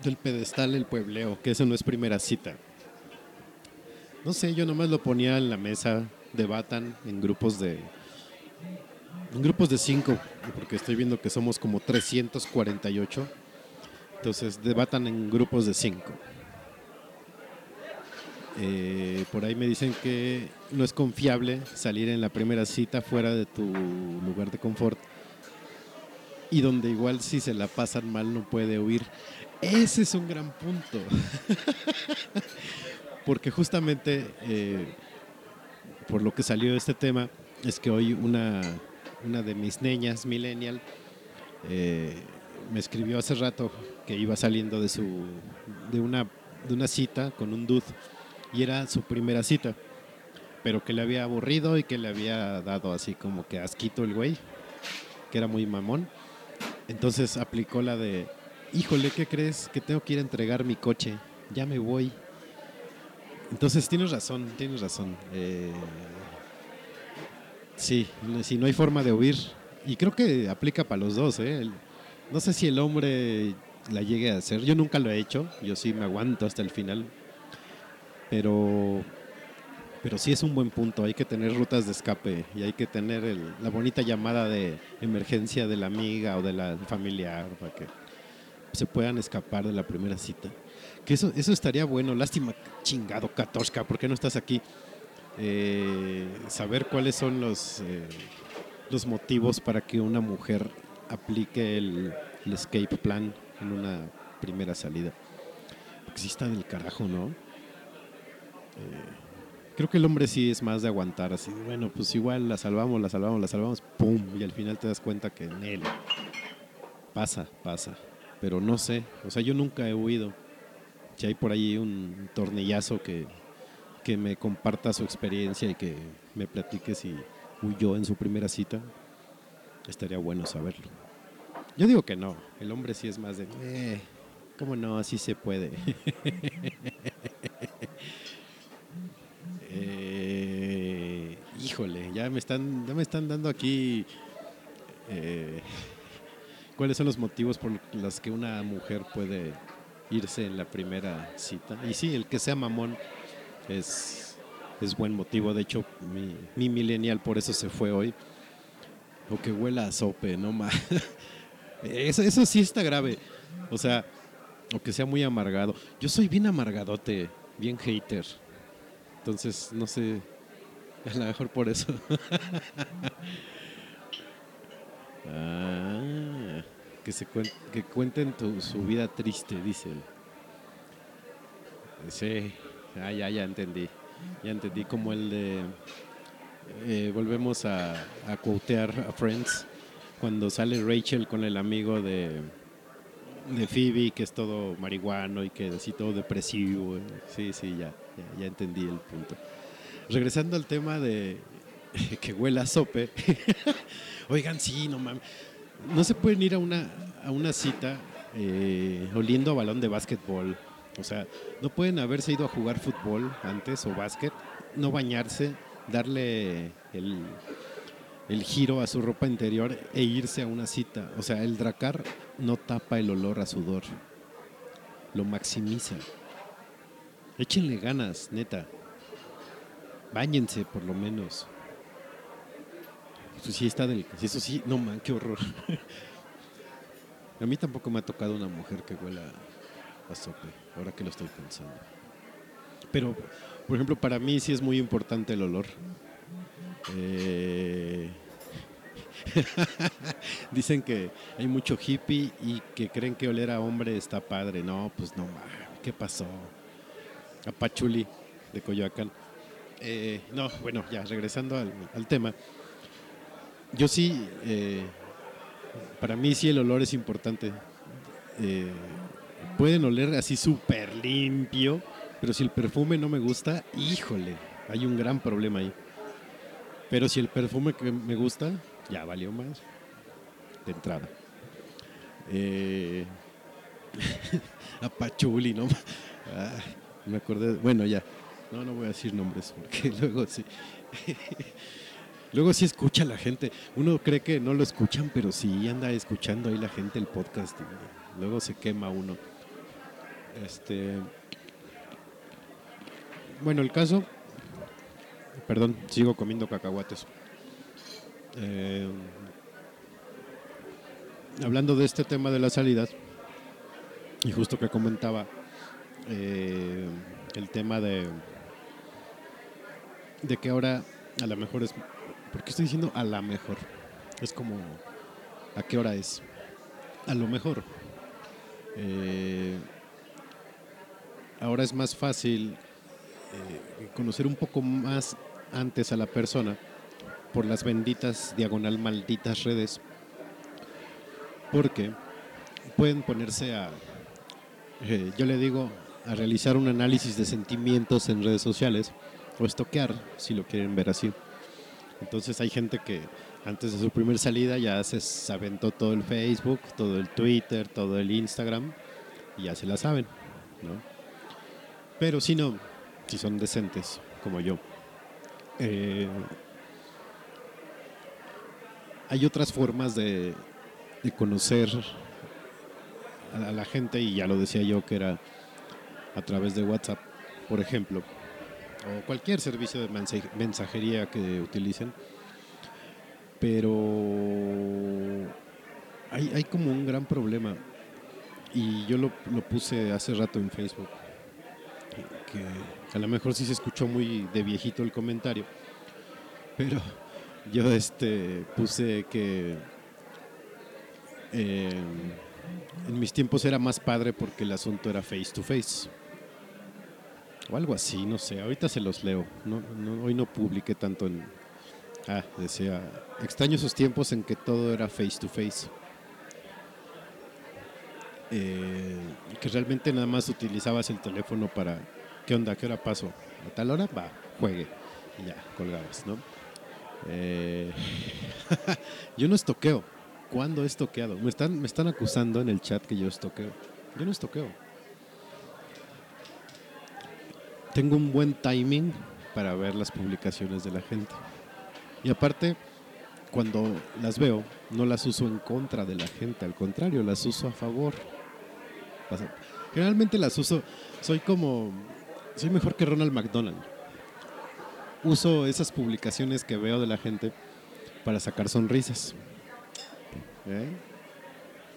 del pedestal el puebleo, que eso no es primera cita. No sé, yo nomás lo ponía en la mesa, debatan en grupos de en grupos de cinco, porque estoy viendo que somos como 348. Entonces debatan en grupos de cinco. Eh, por ahí me dicen que no es confiable salir en la primera cita fuera de tu lugar de confort y donde igual si se la pasan mal no puede huir. Ese es un gran punto. Porque justamente eh, por lo que salió este tema es que hoy una, una de mis niñas, millennial, eh, me escribió hace rato que iba saliendo de, su, de, una, de una cita con un dude y era su primera cita, pero que le había aburrido y que le había dado así como que asquito el güey, que era muy mamón. Entonces aplicó la de, híjole, ¿qué crees? Que tengo que ir a entregar mi coche, ya me voy. Entonces tienes razón, tienes razón. Eh, sí, si no hay forma de huir, y creo que aplica para los dos, ¿eh? No sé si el hombre la llegue a hacer, yo nunca lo he hecho, yo sí me aguanto hasta el final, pero, pero sí es un buen punto, hay que tener rutas de escape y hay que tener el- la bonita llamada de emergencia de la amiga o de la familiar para que se puedan escapar de la primera cita. Que eso, eso estaría bueno. Lástima, chingado, Katoshka, ¿por qué no estás aquí? Eh, saber cuáles son los, eh, los motivos para que una mujer aplique el, escape plan en una primera salida. Porque sí está del carajo, ¿no? Eh, creo que el hombre sí es más de aguantar así. Bueno, pues igual la salvamos, la salvamos, la salvamos, ¡pum! Y al final te das cuenta que en él pasa, pasa. Pero no sé, o sea, yo nunca he huido. Si hay por ahí un tornillazo que, que me comparta su experiencia y que me platique si huyó en su primera cita, estaría bueno saberlo. Yo digo que no, el hombre sí es más de, eh, ¿cómo no? Así se puede. Eh, híjole, ya me están, ya me están dando aquí eh, cuáles son los motivos por los que una mujer puede irse en la primera cita. Y sí, el que sea mamón es, es buen motivo. De hecho, mi, mi millennial por eso se fue hoy. O que huela a sope, no más. Eso, eso sí está grave. O sea, o que sea muy amargado. Yo soy bien amargadote, bien hater. Entonces, no sé, a lo mejor por eso. ah, que, se cuen- que cuenten tu- su vida triste, dice. Sí, ah, ya, ya entendí. Ya entendí como el de... eh, volvemos a, a quotear a Friends cuando sale Rachel con el amigo de, de Phoebe, que es todo marihuano y que así todo depresivo. Sí, sí, ya, ya, ya entendí el punto. Regresando al tema de que huela a sope. Oigan, sí, no mames. No se pueden ir a una, a una cita eh, oliendo a balón de básquetbol. O sea, no pueden haberse ido a jugar fútbol antes o básquet, no bañarse, darle el, el giro a su ropa interior e irse a una cita. O sea, el dracar no tapa el olor a sudor, lo maximiza. Échenle ganas, neta. Báñense por lo menos. Eso sí está del... Eso sí, no man, qué horror. A mí tampoco me ha tocado una mujer que huela a sope, ahora que lo estoy pensando. Pero, por ejemplo, para mí sí es muy importante el olor. Eh, Dicen que hay mucho hippie y que creen que oler a hombre está padre. No, pues no, ¿qué pasó? A Pachuli de Coyoacán. Eh, no, bueno, ya regresando al, al tema. Yo sí, eh, para mí sí el olor es importante. Eh, pueden oler así súper limpio, pero si el perfume no me gusta, híjole, hay un gran problema ahí. Pero si el perfume que me gusta, ya valió más de entrada. Eh, ¿no? Me acordé, bueno, ya. No, no voy a decir nombres porque luego sí. luego sí escucha la gente. Uno cree que no lo escuchan, pero sí anda escuchando ahí la gente el podcast. luego se quema uno. Este. Bueno, el caso. Perdón, sigo comiendo cacahuates. Eh, hablando de este tema de las salidas, y justo que comentaba eh, el tema de, de que ahora a lo mejor es. ¿Por qué estoy diciendo a la mejor? Es como. ¿A qué hora es? A lo mejor. Eh, ahora es más fácil eh, conocer un poco más antes a la persona por las benditas diagonal malditas redes porque pueden ponerse a eh, yo le digo a realizar un análisis de sentimientos en redes sociales o estoquear si lo quieren ver así entonces hay gente que antes de su primer salida ya se aventó todo el Facebook todo el Twitter todo el Instagram y ya se la saben ¿no? Pero si no si son decentes como yo eh, hay otras formas de, de conocer a la, gente y ya lo decía yo que era a través de WhatsApp, por ejemplo, o cualquier servicio de mensaje- mensajería que utilicen, pero hay, hay como un gran problema. Y yo lo, lo puse hace rato en Facebook. Que a lo mejor sí se escuchó muy de viejito el comentario. Pero yo este puse que eh, en mis tiempos era más padre porque el asunto era face to face. O algo así, no sé. Ahorita se los leo. No, no- hoy no publiqué tanto en... Ah, decía, extraño esos tiempos en que todo era face to face. Eh, que realmente nada más utilizabas el teléfono para, ¿qué onda? ¿Qué hora paso? ¿A tal hora? Va, juegue. Y ya, colgabas, ¿no? Eh, yo no estoqueo. ¿Cuándo he estoqueado? Me están, me están acusando en el chat que yo estoqueo. Yo no estoqueo. Tengo un buen timing para ver las publicaciones de la gente. Y aparte, cuando las veo, no las uso en contra de la gente, al contrario, las uso a favor. Generalmente las uso, soy como, soy mejor que Ronald McDonald. Uso esas publicaciones que veo de la gente para sacar sonrisas. ¿Eh?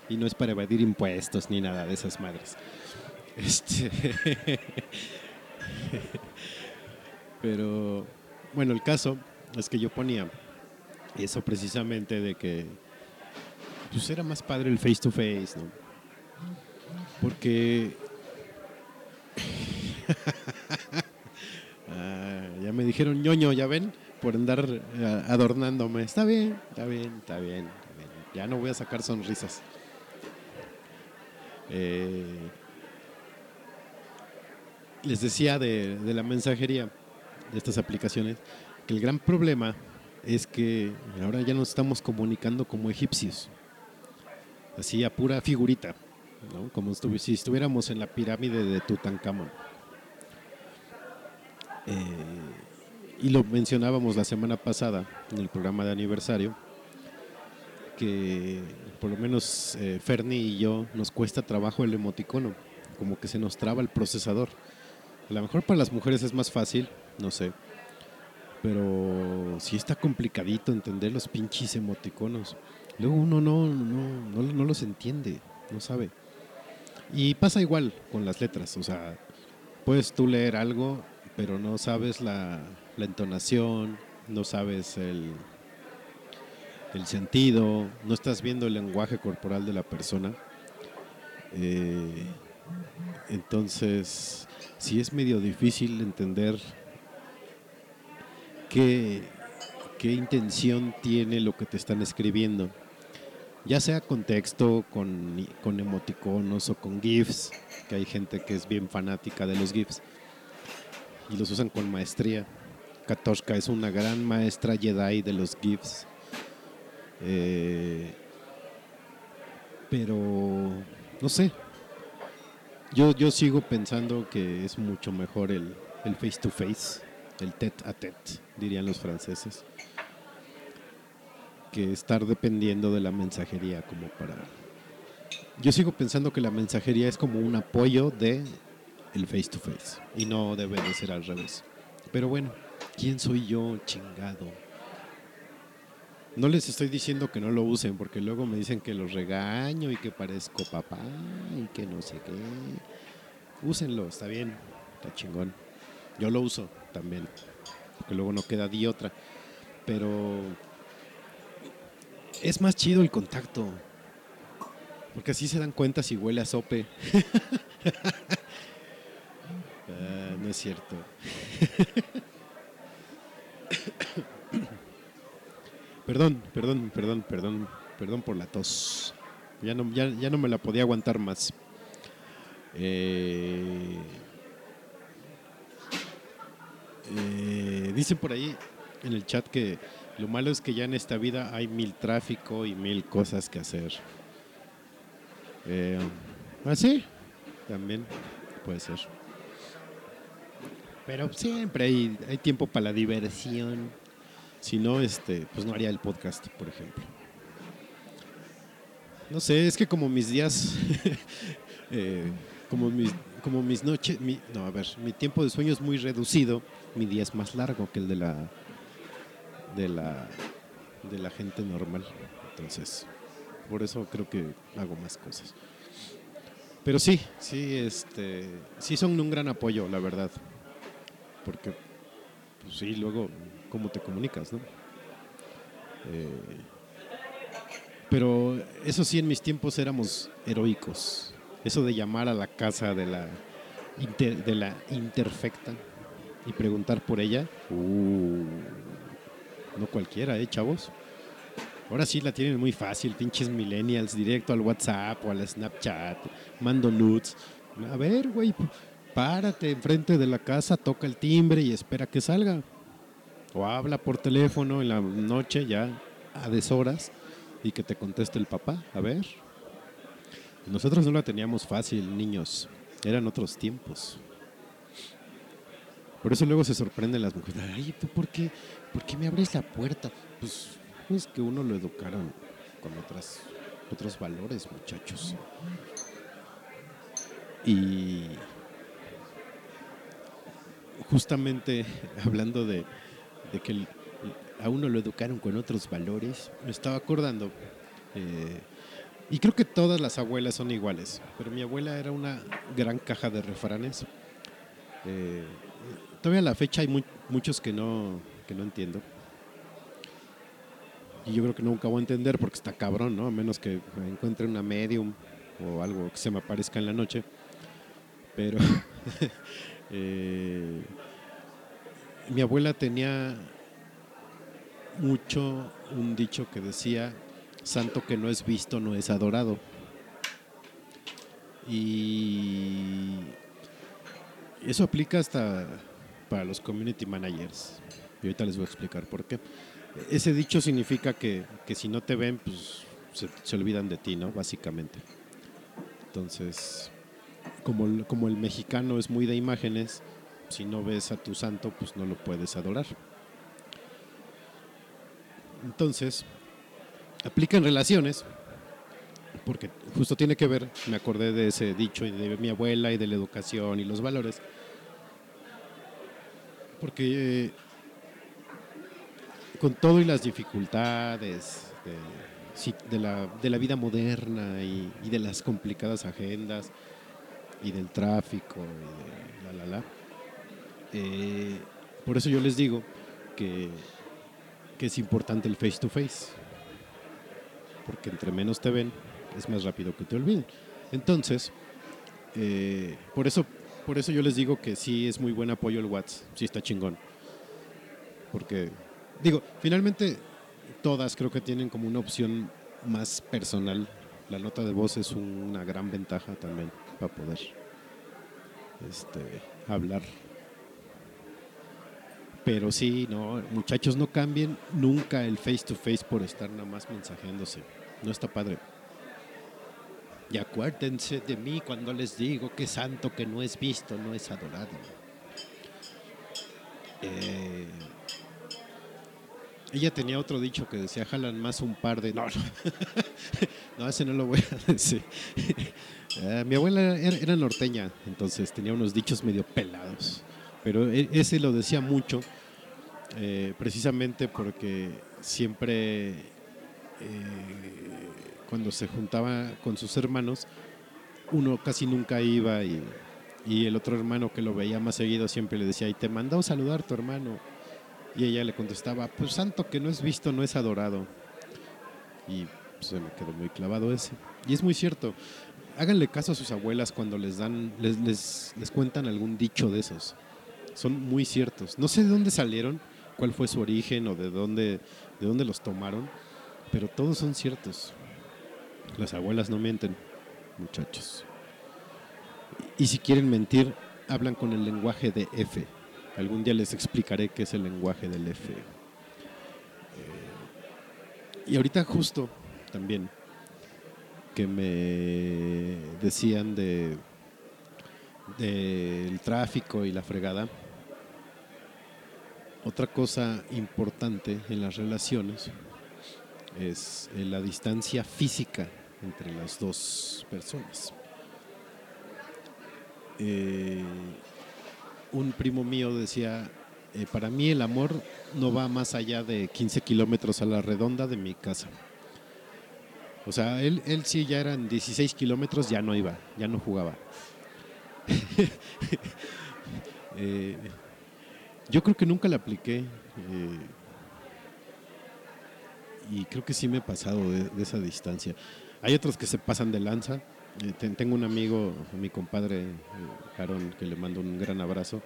Y no es para evadir impuestos ni nada de esas madres. Este. Pero, bueno, el caso es que yo ponía eso precisamente de que pues era más padre el face to face, ¿no? Porque Ah, ya me dijeron ñoño, ya ven, por andar eh, adornándome. Está bien, está bien, está bien, está bien. Ya no voy a sacar sonrisas. Eh, les decía de, la mensajería de estas aplicaciones que el gran problema es que ahora ya nos estamos comunicando como egipcios, así a pura figurita, ¿no? como si estuviéramos en la pirámide de Tutankamón. Eh, y lo mencionábamos la semana pasada en el programa de aniversario, que por lo menos eh, Ferni y yo nos cuesta trabajo el emoticono, como que se nos traba el procesador. A lo mejor para las mujeres es más fácil, no sé. Pero sí está complicadito entender los pinches emoticonos. Luego uno no, no, no, no los entiende, no sabe. Y pasa igual con las letras, o sea, puedes tú leer algo, pero no sabes la, entonación, no sabes el, el sentido, no estás viendo el lenguaje corporal de la persona. Eh, entonces, sí es medio difícil entender qué, qué intención tiene lo que te están escribiendo. Ya sea con texto, con, con emoticonos o con GIFs, que hay gente que es bien fanática de los GIFs y los usan con maestría. Katoshka es una gran maestra Jedi de los GIFs. Eh, pero, no sé. Yo, yo sigo pensando que es mucho mejor el, el face to face, el tete a tete, dirían los franceses, que estar dependiendo de la mensajería como para... Yo sigo pensando que la mensajería es como un apoyo de el face to face y no debe de ser al revés. Pero bueno, ¿quién soy yo, chingado? No les estoy diciendo que no lo usen porque luego me dicen que los regaño y que parezco papá y que no sé qué. Úsenlo, está bien, está chingón. Yo lo uso también, porque luego no queda di otra. Pero es más chido el contacto. Porque así se dan cuenta si huele a sope. Ah, no es cierto. perdón, perdón, perdón, perdón, perdón por la tos. Ya no, ya, ya no me la podía aguantar más. Eh, eh, por ahí en el chat que lo malo es que ya en esta vida hay mil tráfico y mil cosas que hacer. Eh, ¿Ah, sí? También puede ser. Pero siempre hay, hay tiempo para la diversión. Si no, este, pues no haría el podcast, por ejemplo. No sé, es que como mis días, eh, como mis, como mis noches, mi- no, a ver, mi tiempo de sueño es muy reducido, mi día es más largo que el de la, de la, de la gente normal. Entonces, por eso creo que hago más cosas. Pero sí, sí, este, sí son un gran apoyo, la verdad. Porque, pues sí, luego, ¿cómo te comunicas, no? Eh, pero eso sí, en mis tiempos éramos heroicos. Eso de llamar a la casa de la, inter- de la interfecta y preguntar por ella, uh, no cualquiera, ¿eh, chavos? Ahora sí la tienen muy fácil, pinches millennials, directo al WhatsApp o al Snapchat, mando nudes. A ver, güey, párate enfrente de la casa, toca el timbre y espera que salga. O habla por teléfono en la noche ya a deshoras y que te conteste el papá. A ver. Nosotros no la teníamos fácil, niños. Eran otros tiempos. Por eso luego se sorprenden las mujeres. Ay, ¿tú por qué, por qué me abres la puerta? Pues es que uno lo educaron con otras, otros valores, muchachos. Y justamente hablando de, que el- a uno lo educaron con otros valores, me estaba acordando, eh, y creo que todas las abuelas son iguales, pero mi abuela era una gran caja de refranes. Eh, todavía a la fecha hay mu- muchos que no, que no entiendo. Y yo creo que nunca voy a entender porque está cabrón, ¿no? A menos que encuentre una medium o algo que se me aparezca en la noche. Pero eh, mi abuela tenía mucho un dicho que decía, santo que no es visto no es adorado. Y eso aplica hasta para los community managers. Y ahorita les voy a explicar por qué. Ese dicho significa que, que si no te ven, pues se, se olvidan de ti, ¿no? Básicamente. Entonces, como, el- como el mexicano es muy de imágenes, si no ves a tu santo, pues no lo puedes adorar. Entonces, aplica en relaciones, porque justo tiene que ver, me acordé de ese dicho y de mi abuela y de la educación y los valores, porque eh, con todo y las dificultades de, la, de la vida moderna y de las complicadas agendas y del tráfico y de la la la, eh, por eso yo les digo que, que es importante el face to face, porque entre menos te ven es más rápido que te olviden. Entonces, eh, por eso por eso yo les digo que sí es muy buen apoyo el WhatsApp, sí está chingón. Porque, digo, finalmente todas creo que tienen como una opción más personal. La nota de voz es una gran ventaja también para poder este, hablar. Pero sí, no, muchachos, no cambien nunca el face to face por estar nada más mensajeándose. No está padre. Y acuérdense de mí cuando les digo que santo que no es visto, no es adorado. Eh, ella tenía otro dicho que decía, jalan más un par de... No, no, no ese no lo voy a decir. Eh, mi abuela era, norteña, entonces tenía unos dichos medio pelados. Pero e- ese lo decía mucho, eh, precisamente porque siempre... eh, cuando se juntaba con sus hermanos, uno casi nunca iba y, y el otro hermano que lo veía más seguido siempre le decía, y te mandó saludar tu hermano. Y ella le contestaba, pues santo que no es visto, no es adorado. Y se me quedó muy clavado ese. Y es muy cierto. Háganle caso a sus abuelas cuando les dan, les, les, les cuentan algún dicho de esos. Son muy ciertos. No sé de dónde salieron, cuál fue su origen o de dónde, de dónde los tomaron, pero todos son ciertos. Las abuelas no mienten, muchachos. Y si quieren mentir, hablan con el lenguaje de F. Algún día les explicaré qué es el lenguaje del F. Eh, y ahorita justo también que me decían de del tráfico y la fregada. Otra cosa importante en las relaciones es eh, la distancia física entre las dos personas. Eh, un primo mío decía, eh, para mí el amor no va más allá de 15 kilómetros a la redonda de mi casa. O sea, él, él sí ya eran 16 kilómetros, ya no iba, ya no jugaba. Eh, yo creo que nunca la apliqué. eh, y creo que sí me he pasado de, esa distancia. Hay otros que se pasan de lanza. Eh, ten- tengo un amigo, mi compadre, Aaron, que le mando un gran abrazo,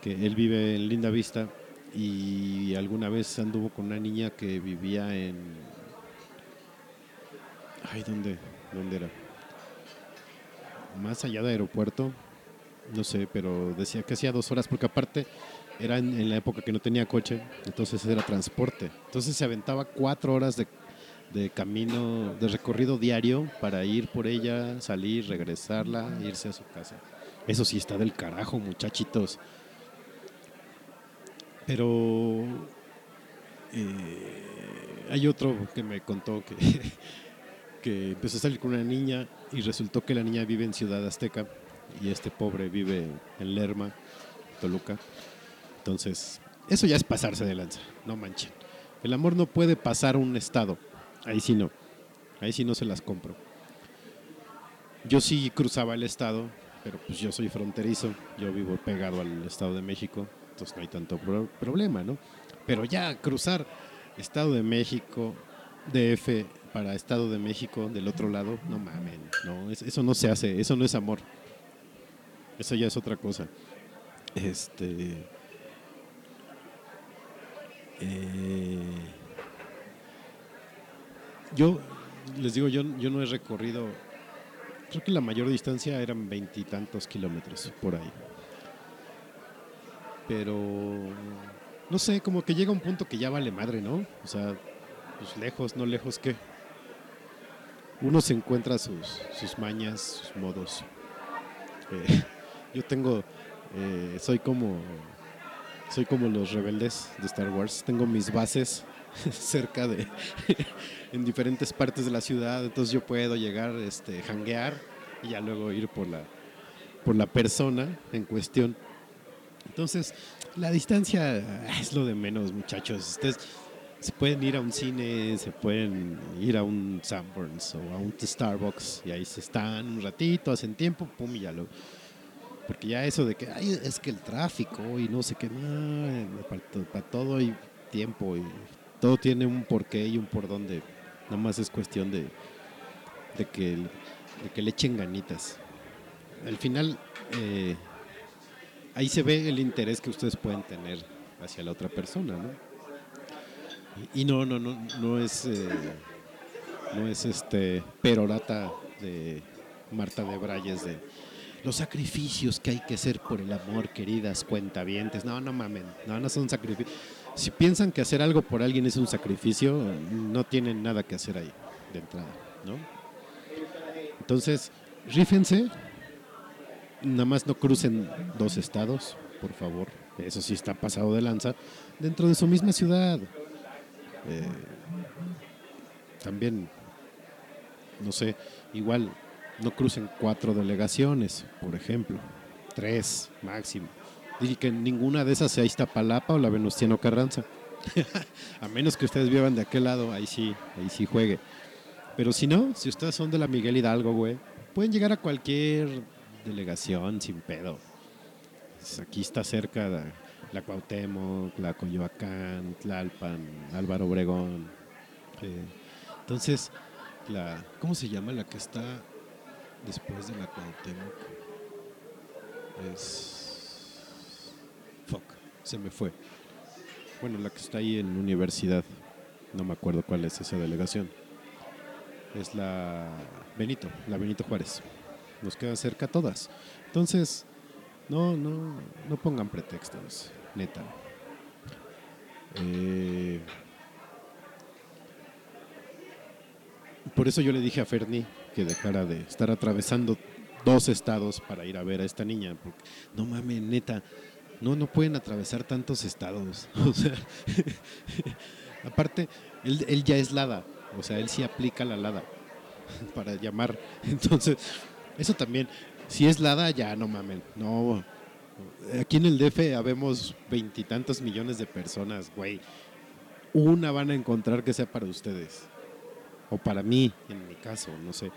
que él vive en Linda Vista y alguna vez anduvo con una niña que vivía en... Ay, ¿dónde? ¿Dónde era? Más allá de aeropuerto, no sé, pero decía que hacía dos horas, porque aparte era en, en la época que no tenía coche, entonces era transporte. Entonces se aventaba cuatro horas de, de camino, de recorrido diario para ir por ella, salir, regresarla, irse a su casa. Eso sí está del carajo, muchachitos. Pero eh, hay otro que me contó que, que empezó a salir con una niña y resultó que la niña vive en Ciudad Azteca y este pobre vive en Lerma, Toluca. Entonces, eso ya es pasarse de lanza, no manchen. El amor no puede pasar un estado, ahí sí no, ahí sí no se las compro. Yo sí cruzaba el estado, pero pues yo soy fronterizo, yo vivo pegado al Estado de México, entonces no hay tanto pro- problema, ¿no? Pero ya cruzar Estado de México, DF para Estado de México del otro lado, no mamen, no, es- eso no se hace, eso no es amor. Eso ya es otra cosa. Este. eh, yo les digo, yo, yo no he recorrido. Creo que la mayor distancia eran veintitantos kilómetros por ahí. Pero. No sé, como que llega un punto que ya vale madre, ¿no? O sea, pues lejos, no lejos, ¿qué? Uno se encuentra sus, sus mañas, sus modos. Eh, yo tengo, eh, soy como, soy como los rebeldes de Star Wars. Tengo mis bases cerca de, en diferentes partes de la ciudad, entonces yo puedo llegar, este, hanguear y ya luego ir por la, por la persona en cuestión. Entonces, la distancia es lo de menos, muchachos. Ustedes se pueden ir a un cine, se pueden ir a un Sanborns o a un Starbucks y ahí se están un ratito, hacen tiempo, pum, y ya lo. Porque ya eso de que ay, es que el tráfico y no sé qué, para todo hay tiempo y todo tiene un porqué y un por dónde. Nada más es cuestión de, de, que, de que le echen ganitas. Al final, eh, ahí se ve el interés que ustedes pueden tener hacia la otra persona, ¿no? Y, no, no, no, no es, eh, no es este perorata de Marta de Brayes de los sacrificios que hay que hacer por el amor, queridas cuentavientes. No, no mamen, no, no son sacrificios. Si piensan que hacer algo por alguien es un sacrificio, no tienen nada que hacer ahí de entrada, ¿no? Entonces, rífense, nada más no crucen dos estados, por favor. Eso sí está pasado de lanza. Dentro de su misma ciudad. Eh, también, no sé, igual no crucen cuatro delegaciones, por ejemplo. Tres máximo. Dije que ninguna de esas sea Iztapalapa o la Venustiano Carranza. A menos que ustedes vivan de aquel lado, ahí sí, ahí sí juegue. Pero si no, si ustedes son de la Miguel Hidalgo, güey, pueden llegar a cualquier delegación sin pedo. Pues aquí está cerca la, la Cuauhtémoc, la Coyoacán, Tlalpan, Álvaro Obregón. eh, entonces, la, ¿cómo se llama la que está después de la Cuauhtémoc? Es... Fuck, se me fue. Bueno, la que está ahí en universidad. No me acuerdo cuál es esa delegación. Es la Benito, la Benito Juárez. Nos queda cerca todas. Entonces, no, no, no pongan pretextos, neta. Eh, por eso yo le dije a Ferni que dejara de estar atravesando dos estados para ir a ver a esta niña. Porque, no mames, neta, no, no pueden atravesar tantos estados. O sea, aparte, él, él ya es Lada. O sea, él sí aplica la Lada para llamar. Entonces, eso también, si es Lada, ya no mamen. No. Aquí en el DF habemos veintitantos millones de personas, güey. Una van a encontrar que sea para ustedes. O para mí, en mi caso, no sé.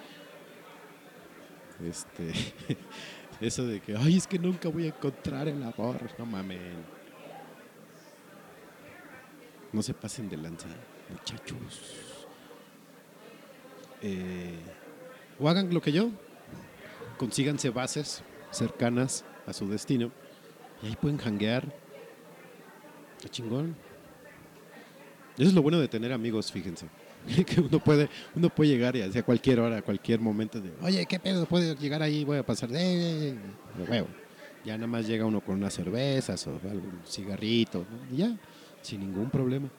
Este. Eso de que, ay, es que nunca voy a encontrar el amor. No mamen. No se pasen de lanza, muchachos. Eh, o hagan lo que yo. Consíganse bases cercanas a su destino. Y ahí pueden janguear. Qué chingón. Eso es lo bueno de tener amigos, fíjense. que uno puede, uno puede llegar y hacia cualquier hora, a cualquier momento de, oye, ¿qué pedo? ¿Puedo llegar ahí? Voy a pasar de, de huevo. Ya nada más llega uno con unas cervezas o algún cigarrito, ya, sin ningún problema.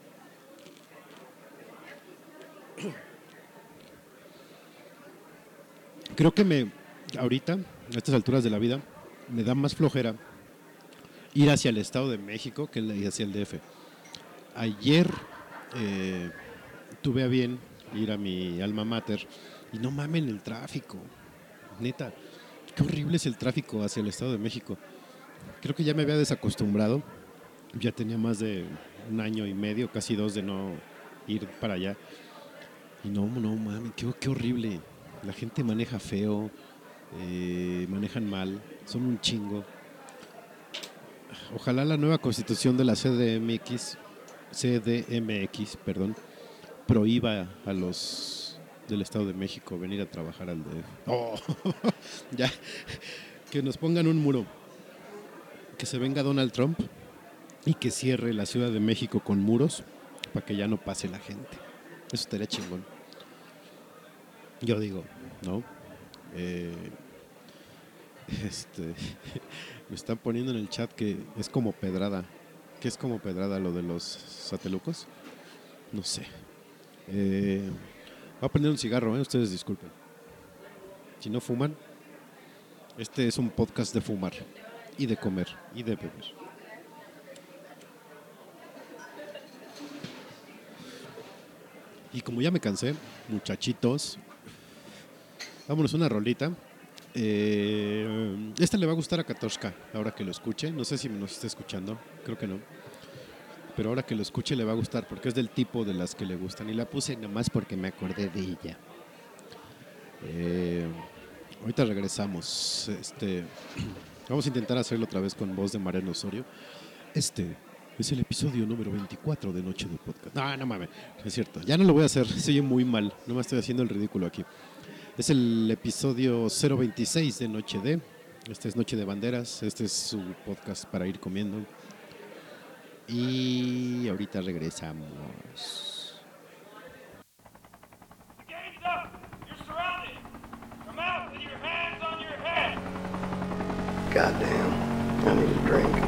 Creo que me, ahorita, a estas alturas de la vida, me da más flojera ir hacia el Estado de México que hacia el DF. Ayer eh, tuve a bien ir a mi alma mater y no mamen el tráfico. Neta, qué horrible es el tráfico hacia el Estado de México. Creo que ya me había desacostumbrado. Ya tenía más de un año y medio, casi dos, de no ir para allá. Y no, no mames, qué, qué horrible. La gente maneja feo, eh, manejan mal, son un chingo. Ojalá la nueva constitución de la CDMX, CDMX, perdón, prohíba a los del Estado de México venir a trabajar al DF. Oh, ya, que nos pongan un muro, que se venga Donald Trump y que cierre la Ciudad de México con muros para que ya no pase la gente. Eso estaría chingón. Yo digo, ¿no? Eh, este, me están poniendo en el chat que es como pedrada. ¿Qué es como pedrada lo de los satelucos? No sé. Eh, voy a prender un cigarro, ¿eh? ustedes disculpen. Si no fuman, este es un podcast de fumar y de comer y de beber. Y como ya me cansé, muchachitos, vámonos una rolita. Eh, esta le va a gustar a Katoshka ahora que lo escuche. No sé si nos está escuchando, creo que no. Pero ahora que lo escuche le va a gustar porque es del tipo de las que le gustan. Y la puse nomás porque me acordé de ella. Eh, ahorita regresamos. Este, vamos a intentar hacerlo otra vez con voz de Mariano Osorio. Este es el episodio número 24 de Noche de Podcast. No, no mames, es cierto. Ya no lo voy a hacer, se oye muy mal. No me estoy haciendo el ridículo aquí. Es el episodio 026 de Noche de. Este es Noche de Banderas. Este es su podcast para ir comiendo. Y ahorita regresamos. Goddamn, I need a drink.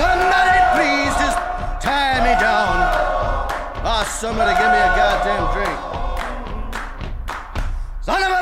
Somebody please just tie me down. Ah, somebody give me a goddamn drink. Son of a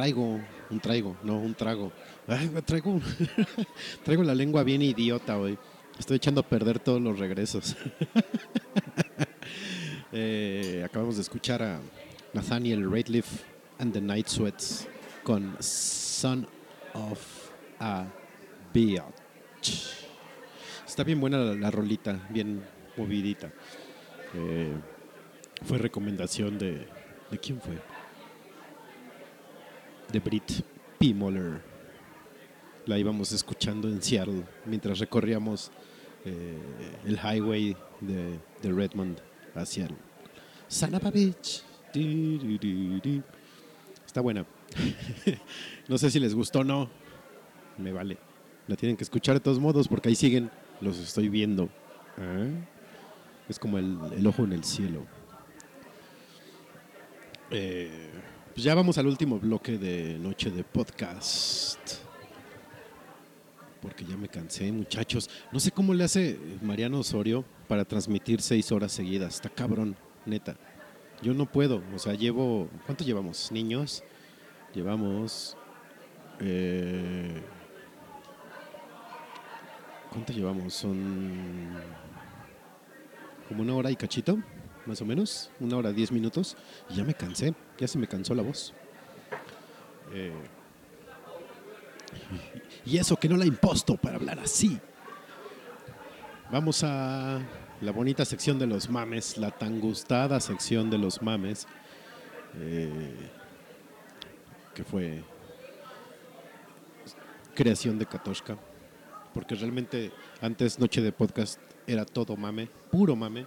traigo, un traigo, no, un trago. Ay, traigo, traigo la lengua bien idiota hoy. Estoy echando a perder todos los regresos. Eh, acabamos de escuchar a Nathaniel Rateliff and the Night Sweats con Son of a Bitch. Está bien buena la, la rolita, bien movidita. Eh, fue recomendación de. ¿De quién fue? De Brit P. Muller. La íbamos escuchando en Seattle mientras recorríamos eh, el highway de, de Redmond a Seattle. Son of a bitch. Du, du, du, du. Está buena. no sé si les gustó o no. Me vale. La tienen que escuchar de todos modos porque ahí siguen. Los estoy viendo. Es como el, el ojo en el cielo. Eh, pues ya vamos al último bloque de Noche de Podcast. Porque ya me cansé, muchachos. No sé cómo le hace Mariano Osorio para transmitir seis horas seguidas. Está cabrón, neta. Yo no puedo. O sea, llevo. ¿Cuánto llevamos? Niños. Llevamos. eh, ¿Cuánto llevamos? Son. Como una hora y cachito, más o menos. Una hora diez minutos. Y ya me cansé. Ya se me cansó la voz. Eh, y eso que no la imposto para hablar así. Vamos a la bonita sección de los mames, la tan gustada sección de los mames, eh, que fue creación de Katoshka, porque realmente antes Noche de Podcast era todo mame, puro mame,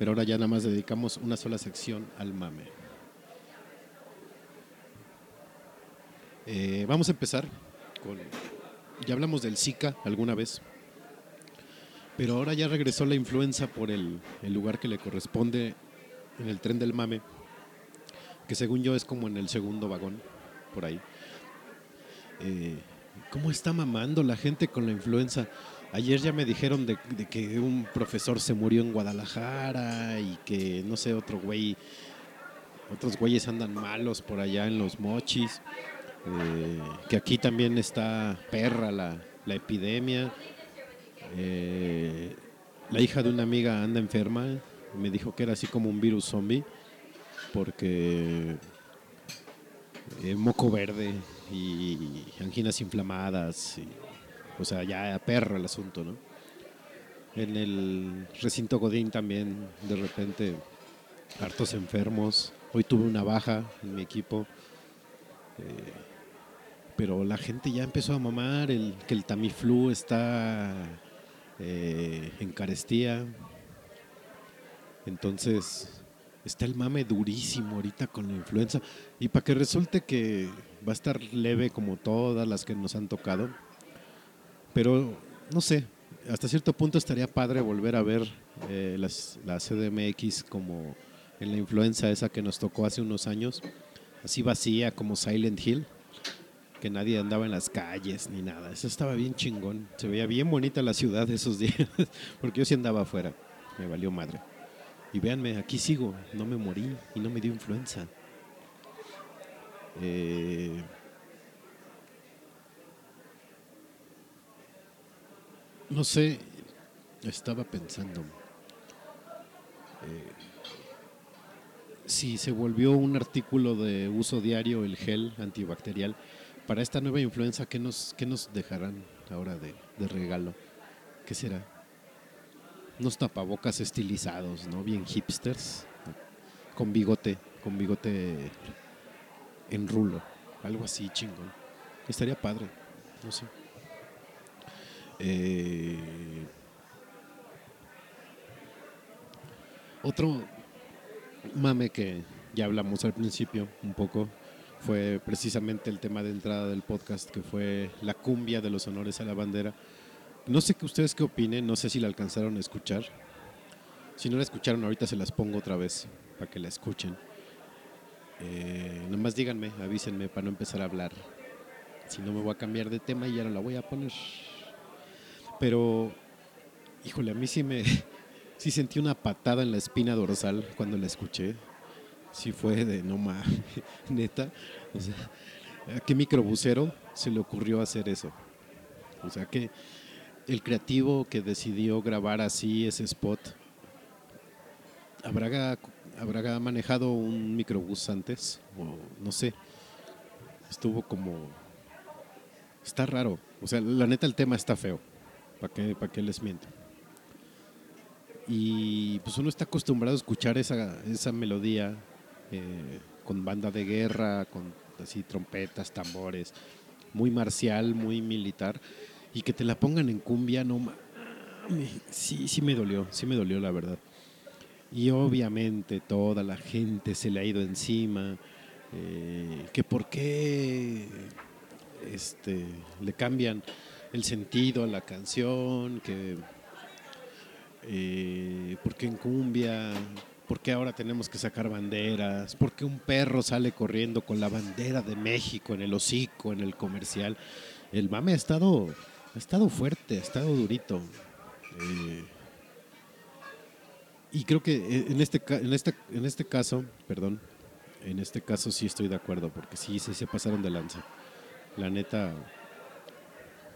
pero ahora ya nada más dedicamos una sola sección al mame. Eh, vamos a empezar con. Ya hablamos del Zika alguna vez, pero ahora ya regresó la influenza por el, el lugar que le corresponde en el tren del mame, que según yo es como en el segundo vagón, por ahí. Eh, ¿Cómo está mamando la gente con la influenza? Ayer ya me dijeron de, que un profesor se murió en Guadalajara y que no sé, otro güey, otros güeyes andan malos por allá en los mochis. Eh, que aquí también está perra la, la epidemia. Eh, la hija de una amiga anda enferma, me dijo que era así como un virus zombie, porque eh, moco verde y anginas inflamadas, o sea, ya perra el asunto, ¿no? En el recinto Godín también, de repente, hartos enfermos. Hoy tuve una baja en mi equipo. Eh, pero la gente ya empezó a mamar que el Tamiflu está eh, en carestía. Entonces, está el mame durísimo ahorita con la influenza. Y para que resulte que va a estar leve como todas las que nos han tocado. Pero, no sé, hasta cierto punto estaría padre volver a ver eh, las, la CDMX como en la influenza esa que nos tocó hace unos años. Así vacía como Silent Hill. Que nadie andaba en las calles ni nada. Eso estaba bien chingón. Se veía bien bonita la ciudad esos días. Porque yo sí andaba afuera. Me valió madre. Y véanme, aquí sigo, no me morí y no me dio influenza. Eh, no sé, estaba pensando. eh, si se volvió un artículo de uso diario el gel antibacterial, para esta nueva influenza, ¿qué nos, qué nos dejarán ahora de, de regalo? ¿Qué será? unos tapabocas estilizados, ¿no? Bien hipsters, con bigote, con bigote en rulo, algo así chingón. Estaría padre, no sé. Eh, otro mame que ya hablamos al principio un poco fue precisamente el tema de entrada del podcast, que fue la cumbia de los honores a la bandera. No sé que ustedes qué opinen, no sé si la alcanzaron a escuchar. Si no la escucharon, ahorita se las pongo otra vez para que la escuchen. Eh, nomás díganme, avísenme para no empezar a hablar. Si no me voy a cambiar de tema y ya no la voy a poner. Pero, híjole, a mí sí me. Sí sentí una patada en la espina dorsal cuando la escuché. Sí fue de no mames, neta. O sea, ¿a qué microbusero se le ocurrió hacer eso? O sea, que el creativo que decidió grabar así ese spot habrá, habrá manejado un microbús antes o no sé estuvo como está raro o sea la neta el tema está feo para qué para qué les miento y pues uno está acostumbrado a escuchar esa, esa melodía eh, con banda de guerra con así trompetas tambores muy marcial muy militar y que te la pongan en cumbia, no mames. Sí, sí me dolió, sí me dolió la verdad. Y obviamente toda la gente se le ha ido encima, eh, que por qué este, le cambian el sentido a la canción, que eh, por qué en cumbia, por qué ahora tenemos que sacar banderas, por qué un perro sale corriendo con la bandera de México en el hocico, en el comercial. El mame ha estado ha estado fuerte, ha estado durito. Eh, y creo que eh, en este, en, este, en este caso, perdón, en este caso sí estoy de acuerdo, porque sí, sí se pasaron de lanza. La neta,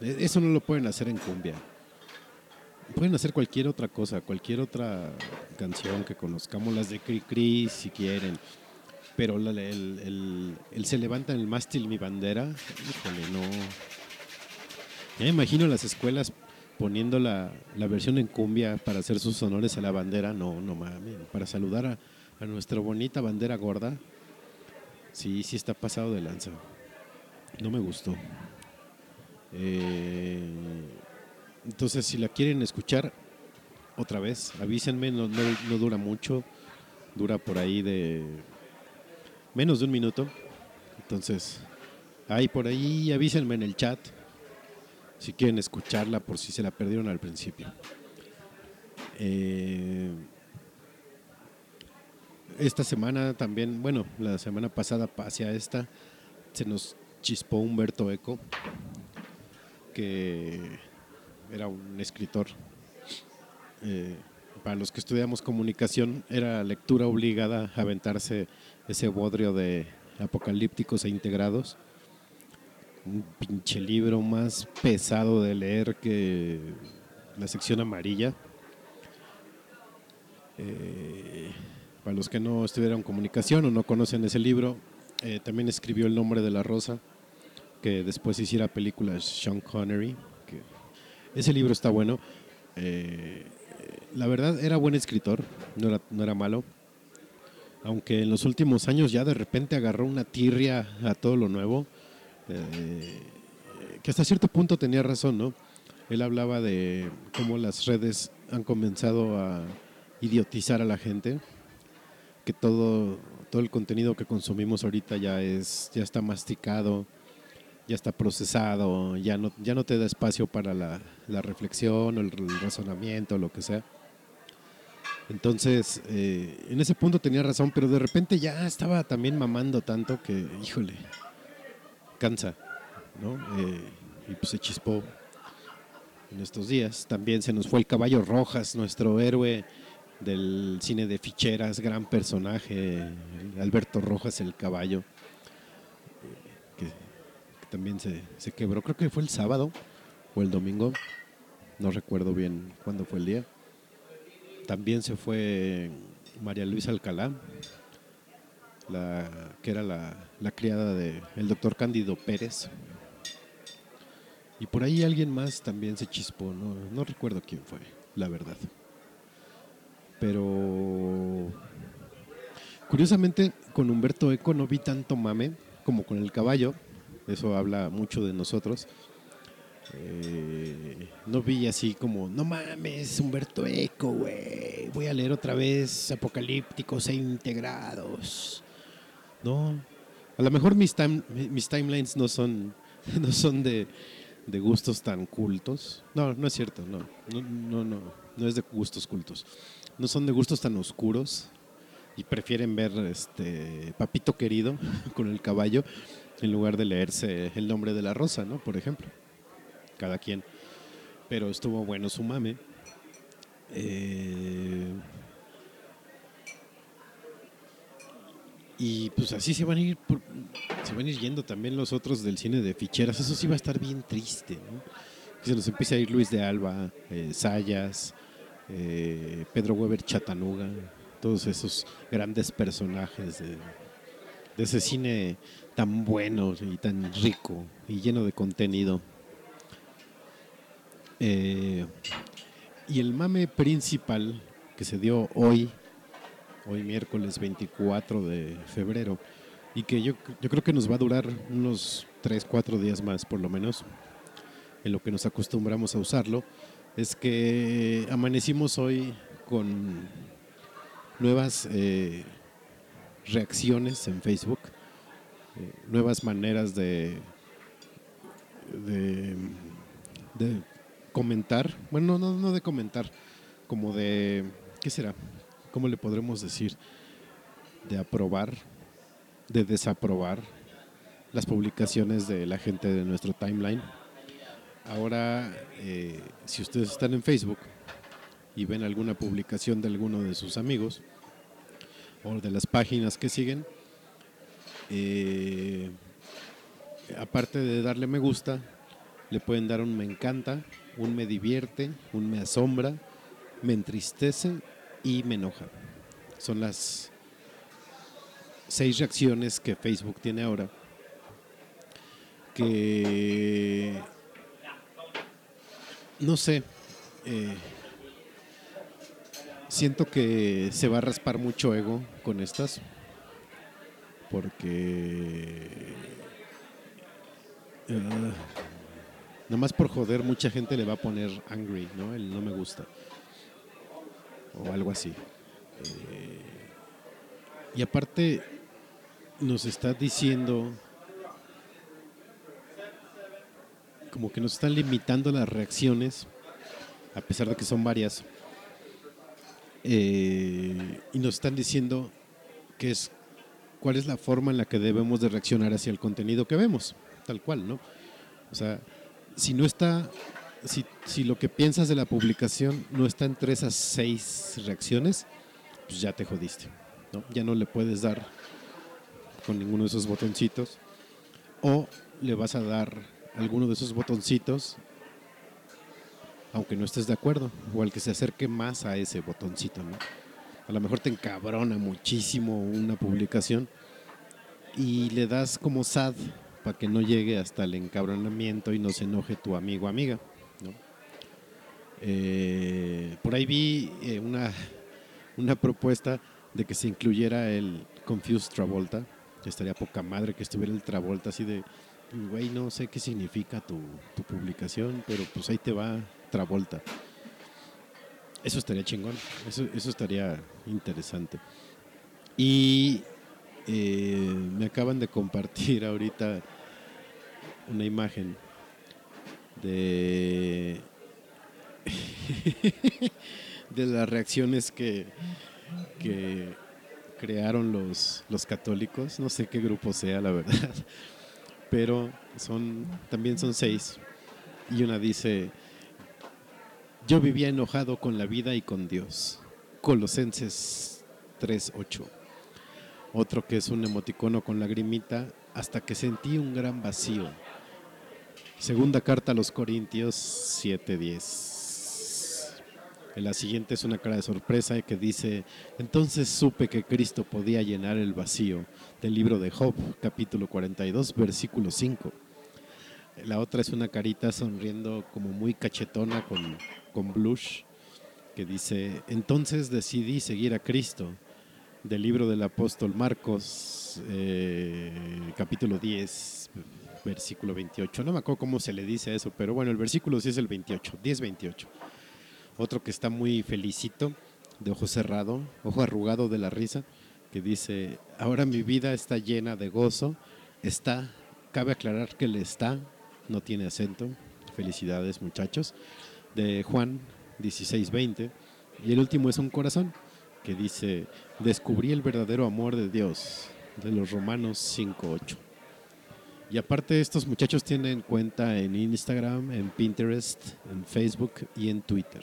eso no lo pueden hacer en cumbia. Pueden hacer cualquier otra cosa, cualquier otra canción que conozcamos, las de Cri Cri si quieren. Pero el, el- el se levanta en el mástil mi bandera, híjole, no. Ya me imagino las escuelas poniendo la, la versión en cumbia para hacer sus honores a la bandera. No, no mames. Para saludar a, a nuestra bonita bandera gorda. Sí, sí está pasado de lanza. No me gustó. Eh, entonces, si la quieren escuchar otra vez, avísenme. No, no, dura mucho. Dura por ahí de menos de un minuto. Entonces, ahí por ahí avísenme en el chat si quieren escucharla por si se la perdieron al principio. Eh, esta semana también, bueno, la semana pasada hacia esta, se nos chispó Humberto Eco, que era un escritor. Eh, para los que estudiamos comunicación, era lectura obligada a aventarse ese bodrio de apocalípticos e integrados un pinche libro más pesado de leer que la sección amarilla. Eh, para los que no estudiaron comunicación o no conocen ese libro, eh, también escribió El nombre de la rosa, que después hiciera películas Sean Connery. Ese libro está bueno. Eh, la verdad era buen escritor, no era, no era malo. Aunque en los últimos años ya de repente agarró una tirria a todo lo nuevo. Eh, que hasta cierto punto tenía razón, ¿no? Él hablaba de cómo las redes han comenzado a idiotizar a la gente, que todo, todo el contenido que consumimos ahorita ya es, ya está masticado, ya está procesado, ya no, ya no te da espacio para la, la reflexión o el razonamiento, lo que sea. Entonces, eh, en ese punto tenía razón, pero de repente ya estaba también mamando tanto que, híjole, cansa, ¿no? Eh, y pues se chispó en estos días. También se nos fue el caballo Rojas, nuestro héroe del cine de ficheras, gran personaje, Alberto Rojas el caballo, también se, se quebró, creo que fue el sábado o el domingo, no recuerdo bien cuándo fue el día. También se fue María Luisa Alcalá, que era la, la criada del doctor Cándido Pérez. Y por ahí alguien más también se chispó, no, no recuerdo quién fue, la verdad. Pero curiosamente con Humberto Eco no vi tanto mame como con el caballo, eso habla mucho de nosotros. Eh, no vi así como, no mames, Humberto Eco, güey. Voy a leer otra vez Apocalípticos e Integrados. No. A lo mejor mis, time- mis timelines no son, no son de, de gustos tan cultos. No, no es cierto, no. No, no, no. No es de gustos cultos. No son de gustos tan oscuros. Y prefieren ver este Papito Querido con el caballo en lugar de leerse El nombre de la rosa, ¿no? Por ejemplo cada quien. Pero estuvo bueno su mame. Eh, y pues así se van a ir se van a ir yendo también los otros del cine de ficheras. Eso sí va a estar bien triste, ¿no? Que se nos empieza a ir Luis de Alba, eh, Sayas, eh, Pedro Weber Chatanuga, todos esos grandes personajes de ese cine tan bueno y tan rico y lleno de contenido. Eh, y el mame principal que se dio hoy, hoy miércoles 24 de febrero, y que yo, yo creo que nos va a durar unos 3, 4 días más por lo menos, en lo que nos acostumbramos a usarlo, es que amanecimos hoy con nuevas eh, reacciones en Facebook, nuevas maneras de, de, comentar, bueno, no, no de comentar, como de, ¿qué será? ¿Cómo le podremos decir? De aprobar, de desaprobar las publicaciones de la gente de nuestro timeline. Ahora, eh, si ustedes están en Facebook y ven alguna publicación de alguno de sus amigos o de las páginas que siguen, eh, aparte de darle me gusta, le pueden dar un me encanta, un me divierte, un me asombra, me entristece y me enoja. Son las seis reacciones que Facebook tiene ahora que no sé eh, siento que se va a raspar mucho ego con estas porque ah, Nomás por joder, mucha gente le va a poner angry, ¿no? El no me gusta. O algo así. Eh, y aparte, nos está diciendo. Como que nos están limitando las reacciones, a pesar de que son varias. Eh, y nos están diciendo que es cuál es la forma en la que debemos de reaccionar hacia el contenido que vemos, tal cual, ¿no? O sea, si no está, si, lo que piensas de la publicación no está entre esas seis reacciones, pues ya te jodiste, ¿no? Ya no le puedes dar con ninguno de esos botoncitos o le vas a dar alguno de esos botoncitos aunque no estés de acuerdo o al que se acerque más a ese botoncito, ¿no? A lo mejor te encabrona muchísimo una publicación y le das como sad para que no llegue hasta el encabronamiento y no se enoje tu amigo o amiga. ¿no? Eh, por ahí vi eh, una, una propuesta de que se incluyera el Confused Travolta. Estaría poca madre que estuviera el Travolta así de güey, no sé qué significa tu, tu publicación, pero pues ahí te va Travolta. Eso estaría chingón, eso, eso estaría interesante. Y eh, me acaban de compartir ahorita una imagen de de las reacciones que, que crearon los, los católicos. No sé qué grupo sea, la verdad. Pero son, también son seis. Y una dice, yo vivía enojado con la vida y con Dios. Colosenses 3.8. Otro que es un emoticono con lagrimita, hasta que sentí un gran vacío. Segunda carta a los Corintios 7.10. La siguiente es una cara de sorpresa que dice, entonces supe que Cristo podía llenar el vacío del libro de Job, capítulo 42, versículo 5. La otra es una carita sonriendo como muy cachetona con, con blush, que dice, entonces decidí seguir a Cristo, del libro del apóstol Marcos, eh, capítulo 10, versículo 28. No me acuerdo cómo se le dice eso, pero bueno, el versículo sí es el 28, 10, 28. Otro que está muy felicito, de ojo cerrado, ojo arrugado de la risa, que dice, ahora mi vida está llena de gozo, está, cabe aclarar que le está, no tiene acento, felicidades muchachos, de Juan 16:20, y el último es un corazón, que dice, descubrí el verdadero amor de Dios, de los Romanos 5:8. Y aparte estos muchachos tienen cuenta en Instagram, en Pinterest, en Facebook y en Twitter.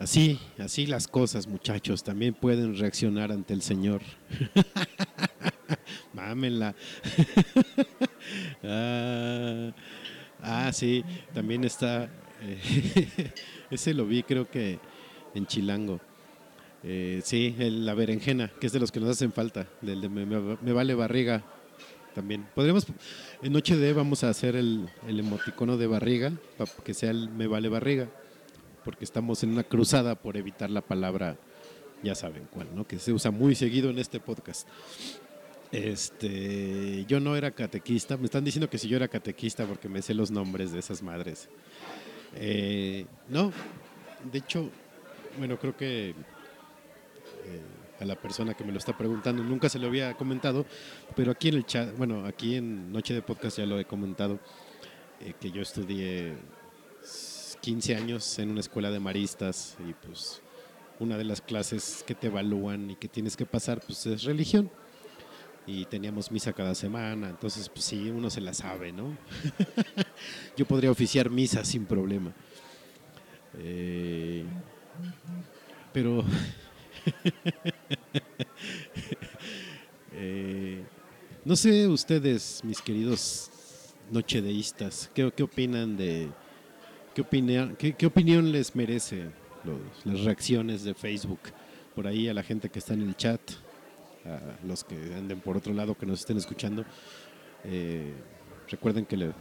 Así, así las cosas, muchachos, también pueden reaccionar ante el Señor. Mámenla. ah, ah, sí, también está. eh, ese lo vi, creo que en Chilango. Eh, sí, el- la berenjena, que es de los que nos hacen falta, del de me, vale barriga también. Podríamos, en Noche de vamos a hacer el, el emoticono de barriga, para que sea el me vale barriga, porque estamos en una cruzada por evitar la palabra, ya saben cuál, ¿no? que se usa muy seguido en este podcast. Este, yo no era catequista, me están diciendo que si yo era catequista porque me sé los nombres de esas madres. Eh, no, de hecho, bueno, creo que eh, a la persona que me lo está preguntando nunca se lo había comentado, pero aquí en el chat, bueno, aquí en Noche de Podcast ya lo he comentado, eh, que yo estudié 15 años en una escuela de maristas y pues una de las clases que te evalúan y que tienes que pasar pues es religión y teníamos misa cada semana, entonces pues sí, uno se la sabe, ¿no? Yo podría oficiar misa sin problema. Eh, pero eh, no sé ustedes, mis queridos nochedeístas, ¿qué, qué opinan de qué, opinión, qué, qué opinión les merece los- las reacciones de Facebook por ahí a la gente que está en el chat, a los que anden por otro lado que nos estén escuchando? Eh, recuerden que le,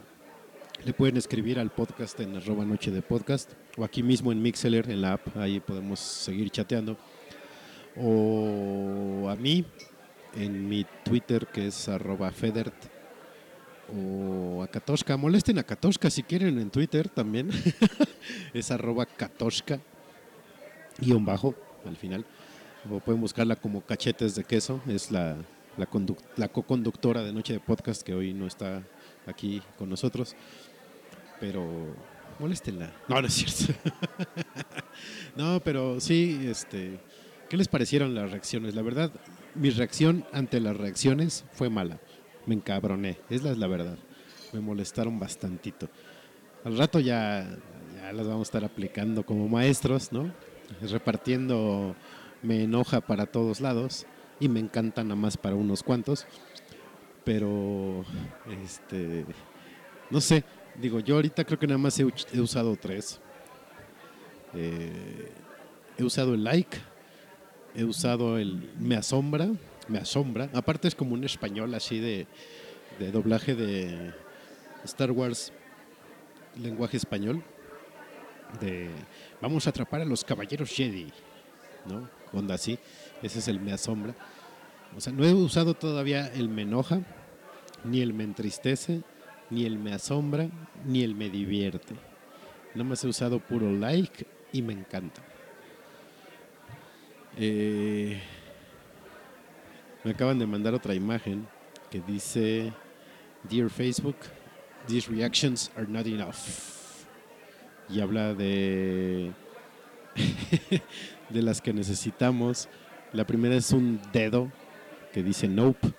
le pueden escribir al podcast en arroba noche de podcast o aquí mismo en Mixeler, en la app, ahí podemos seguir chateando. O a mí en mi Twitter que es arroba Federt o a Katoshka. Molesten a Katoshka si quieren en Twitter también. es arroba Katoshka guion bajo al final. O pueden buscarla como cachetes de queso. Es la, la, la co-conductora de Noche de Podcast que hoy no está aquí con nosotros. Pero moléstenla. No, no es cierto. no, pero sí, este, ¿qué les parecieron las reacciones? La verdad, mi reacción ante las reacciones fue mala. Me encabroné, es la, la verdad. Me molestaron bastantito. Al rato ya, ya las vamos a estar aplicando como maestros, ¿no? Repartiendo me enoja para todos lados y me encanta nada más para unos cuantos. Pero, este, no sé, digo, yo ahorita creo que nada más he, usado tres. Eh, he usado el like, he usado el me asombra, me asombra. Aparte es como un español así de, de doblaje de Star Wars, lenguaje español, de vamos a atrapar a los caballeros Jedi, ¿no? Onda así, ese es el me asombra. O sea, no he usado todavía el me enoja, Ni el me entristece, ni el me asombra, ni el me divierte. No más he usado puro like y me encanta. Eh, me acaban de mandar otra imagen que dice, Dear Facebook, these reactions are not enough. Y habla de, de las que necesitamos. La primera es un dedo que dice nope.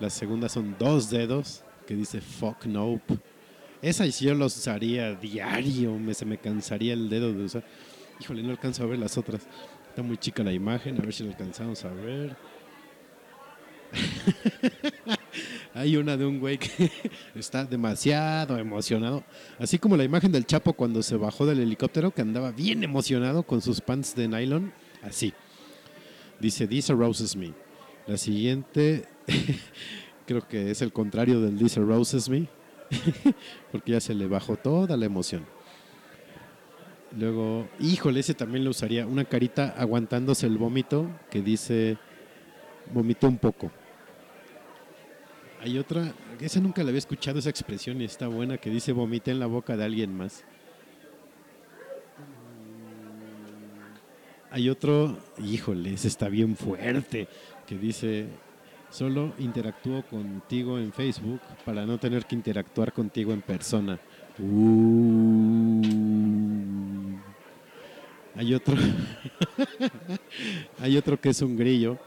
La segunda son dos dedos que dice fuck nope. Esa sí yo los usaría diario, me, se me cansaría el dedo de usar. Híjole, no alcanzo a ver las otras. Está muy chica la imagen, a ver si la alcanzamos a ver. Hay una de un güey que está demasiado emocionado. Así como la imagen del Chapo cuando se bajó del helicóptero, que andaba bien emocionado con sus pants de nylon. Así. Dice, This arouses me. La siguiente, creo que es el contrario del This arouses me. porque ya se le bajó toda la emoción. Luego, híjole, ese también lo usaría. Una carita aguantándose el vómito que dice, vomitó un poco. Hay otra, esa nunca la había escuchado, esa expresión y está buena, que dice vomité en la boca de alguien más. Hay otro, híjole, ese está bien fuerte, que dice, solo interactúo contigo en Facebook para no tener que interactuar contigo en persona. Uh. Hay otro, hay otro que es un grillo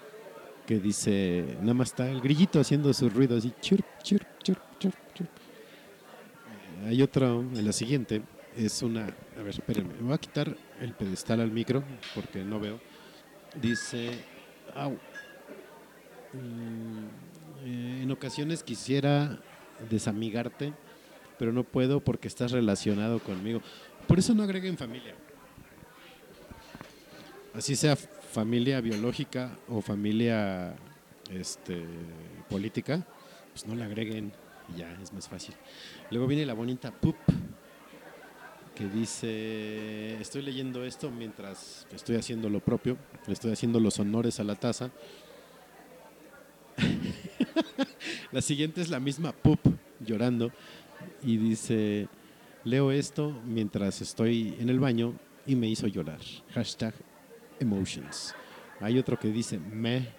que dice, nada más está el grillito haciendo sus ruidos y chirp, chirp, chirp, chirp, chirp. Hay otro, en la siguiente, es una, a ver, espérenme, me voy a quitar el pedestal al micro porque no veo. Dice, au. Mm, eh, en ocasiones quisiera desamigarte, pero no puedo porque estás relacionado conmigo. Por eso no agreguen familia. Así sea familia biológica o familia este, política, pues no la agreguen y ya es más fácil. Luego viene la bonita pup que dice, estoy leyendo esto mientras estoy haciendo lo propio, estoy haciendo los honores a la taza. la siguiente es la misma pup llorando y dice, leo esto mientras estoy en el baño y me hizo llorar. Hashtag emotions. Hay otro que dice me,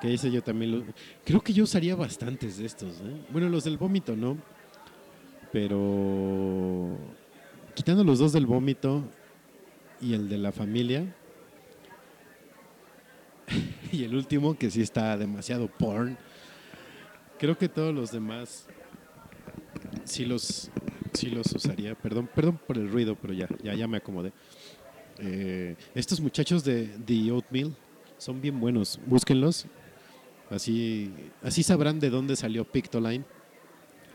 que dice yo también creo que yo usaría bastantes de estos. ¿eh? Bueno, los del vómito no, pero quitando los dos del vómito y el de la familia y el último que sí está demasiado porn. Creo que todos los demás sí los sí los usaría. Perdón, perdón por el ruido, pero ya ya ya me acomodé. Eh, estos muchachos de The Oatmeal son bien buenos, búsquenlos. Así, así sabrán de dónde salió Pictoline.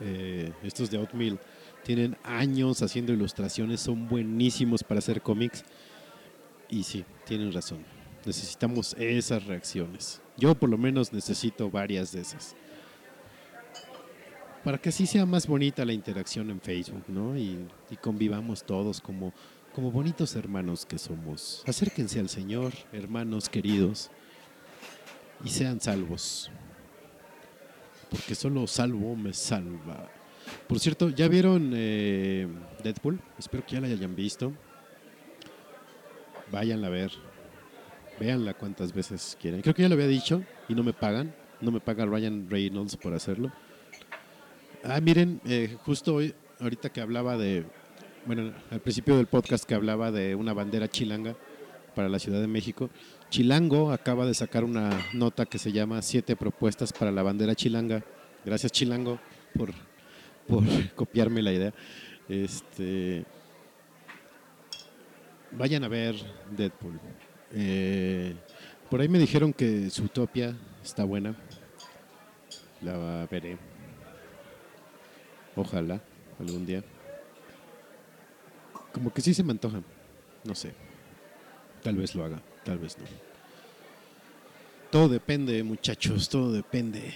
Eh, estos de Oatmeal tienen años haciendo ilustraciones, son buenísimos para hacer cómics. Y sí, tienen razón. Necesitamos esas reacciones. Yo por lo menos necesito varias de esas. Para que así sea más bonita la interacción en Facebook, ¿no? Y, y convivamos todos como, como bonitos hermanos que somos. Acérquense al Señor, hermanos queridos, y sean salvos. Porque solo salvo me salva. Por cierto, ¿ya vieron eh, Deadpool? Espero que ya la hayan visto. Váyanla a ver. Véanla cuantas veces quieran. Creo que ya lo había dicho y no me pagan. No me paga Ryan Reynolds por hacerlo. Ah, miren, eh, justo hoy, ahorita que hablaba de, bueno, al principio del podcast que hablaba de una bandera chilanga para la Ciudad de México, Chilango acaba de sacar una nota que se llama Siete propuestas para la bandera chilanga. Gracias Chilango por, por copiarme la idea. Este, vayan a ver Deadpool. Eh, por ahí me dijeron que Zootopia está buena. La veré. Ojalá, algún día. Como que sí se me antoja. No sé. Tal vez lo haga, tal vez no. Todo depende, muchachos, todo depende.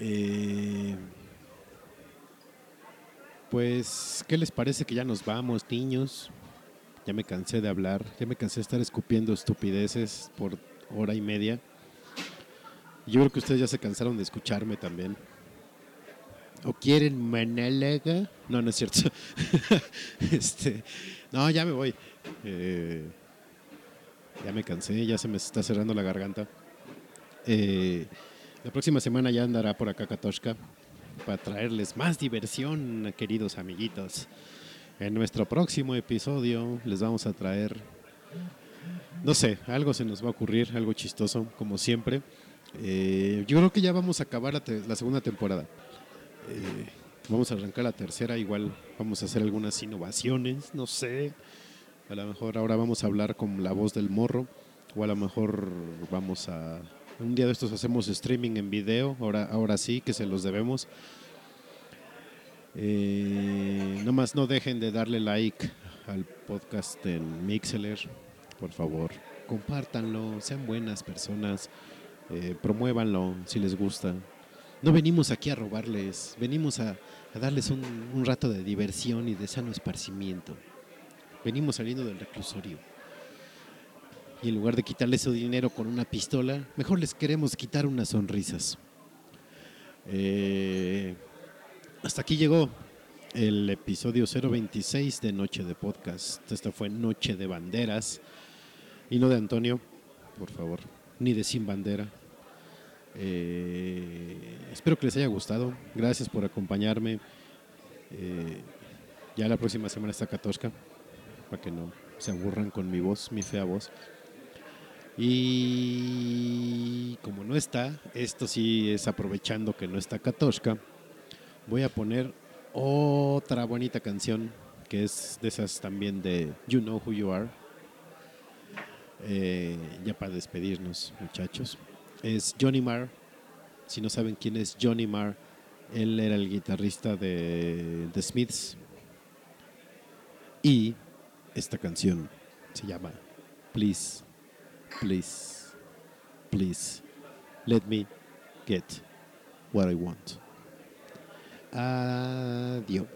Eh, pues, ¿qué les parece que ya nos vamos, niños? Ya me cansé de hablar, ya me cansé de estar escupiendo estupideces por hora y media. Yo creo que ustedes ya se cansaron de escucharme también. ¿O quieren Manalaga? No, no es cierto. este, no, ya me voy. Eh, ya me cansé, ya se me está cerrando la garganta. Eh, la próxima semana ya andará por acá Katoshka para traerles más diversión, queridos amiguitos. En nuestro próximo episodio les vamos a traer, no sé, algo se nos va a ocurrir, algo chistoso, como siempre. Eh, yo creo que ya vamos a acabar la, la segunda temporada. Eh, vamos a arrancar la tercera, igual vamos a hacer algunas innovaciones, no sé. A lo mejor ahora vamos a hablar con la voz del morro, o a lo mejor vamos a... Un día de estos hacemos streaming en video, ahora, ahora sí que se los debemos. Eh, nomás no dejen de darle like al podcast en Mixeler, por favor. Compártanlo, sean buenas personas, eh, promuévanlo si les gusta. No venimos aquí a robarles, venimos a, darles un, un rato de diversión y de sano esparcimiento. Venimos saliendo del reclusorio. Y en lugar de quitarles su dinero con una pistola, mejor les queremos quitar unas sonrisas. Eh, hasta aquí llegó el episodio 026 de Noche de Podcast. Esta fue Noche de Banderas. Y no de Antonio, por favor, ni de Sin Bandera. Eh, espero que les haya gustado. Gracias por acompañarme. Eh, ya la próxima semana está Katoshka, para que no se aburran con mi voz, mi fea voz. Y como no está, esto sí es aprovechando que no está Katoshka, voy a poner otra bonita canción que es de esas también de You Know Who You Are. Eh, ya para despedirnos, muchachos. Es Johnny Marr. Si no saben quién es Johnny Marr, él era el guitarrista de The Smiths. Y esta canción se llama Please, Please, Please, Let Me Get What I Want. Adiós.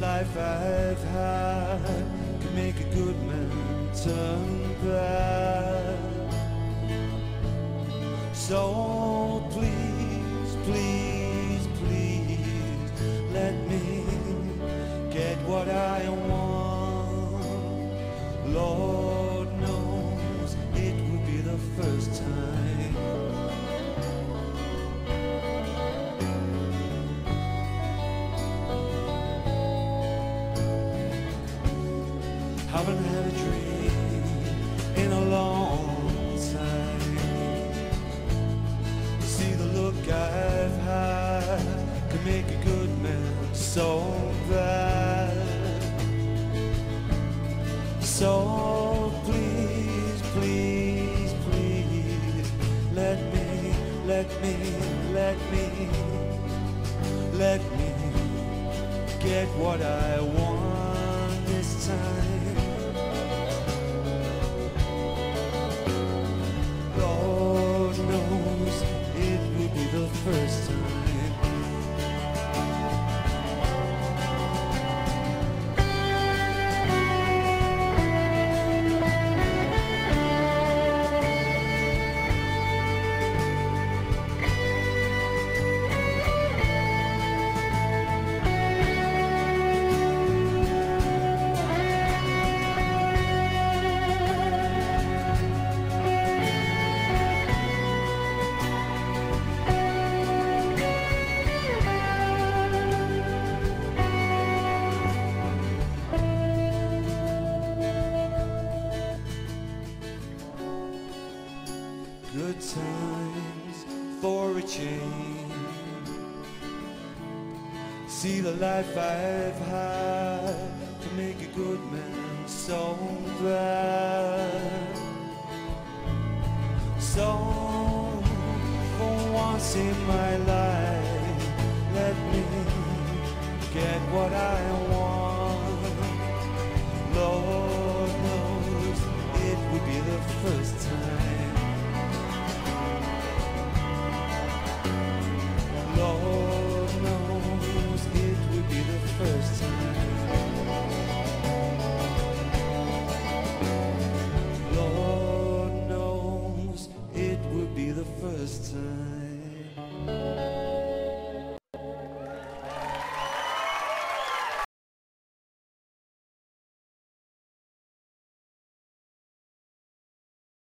Life I've had can make a good man turn bad. So the life I've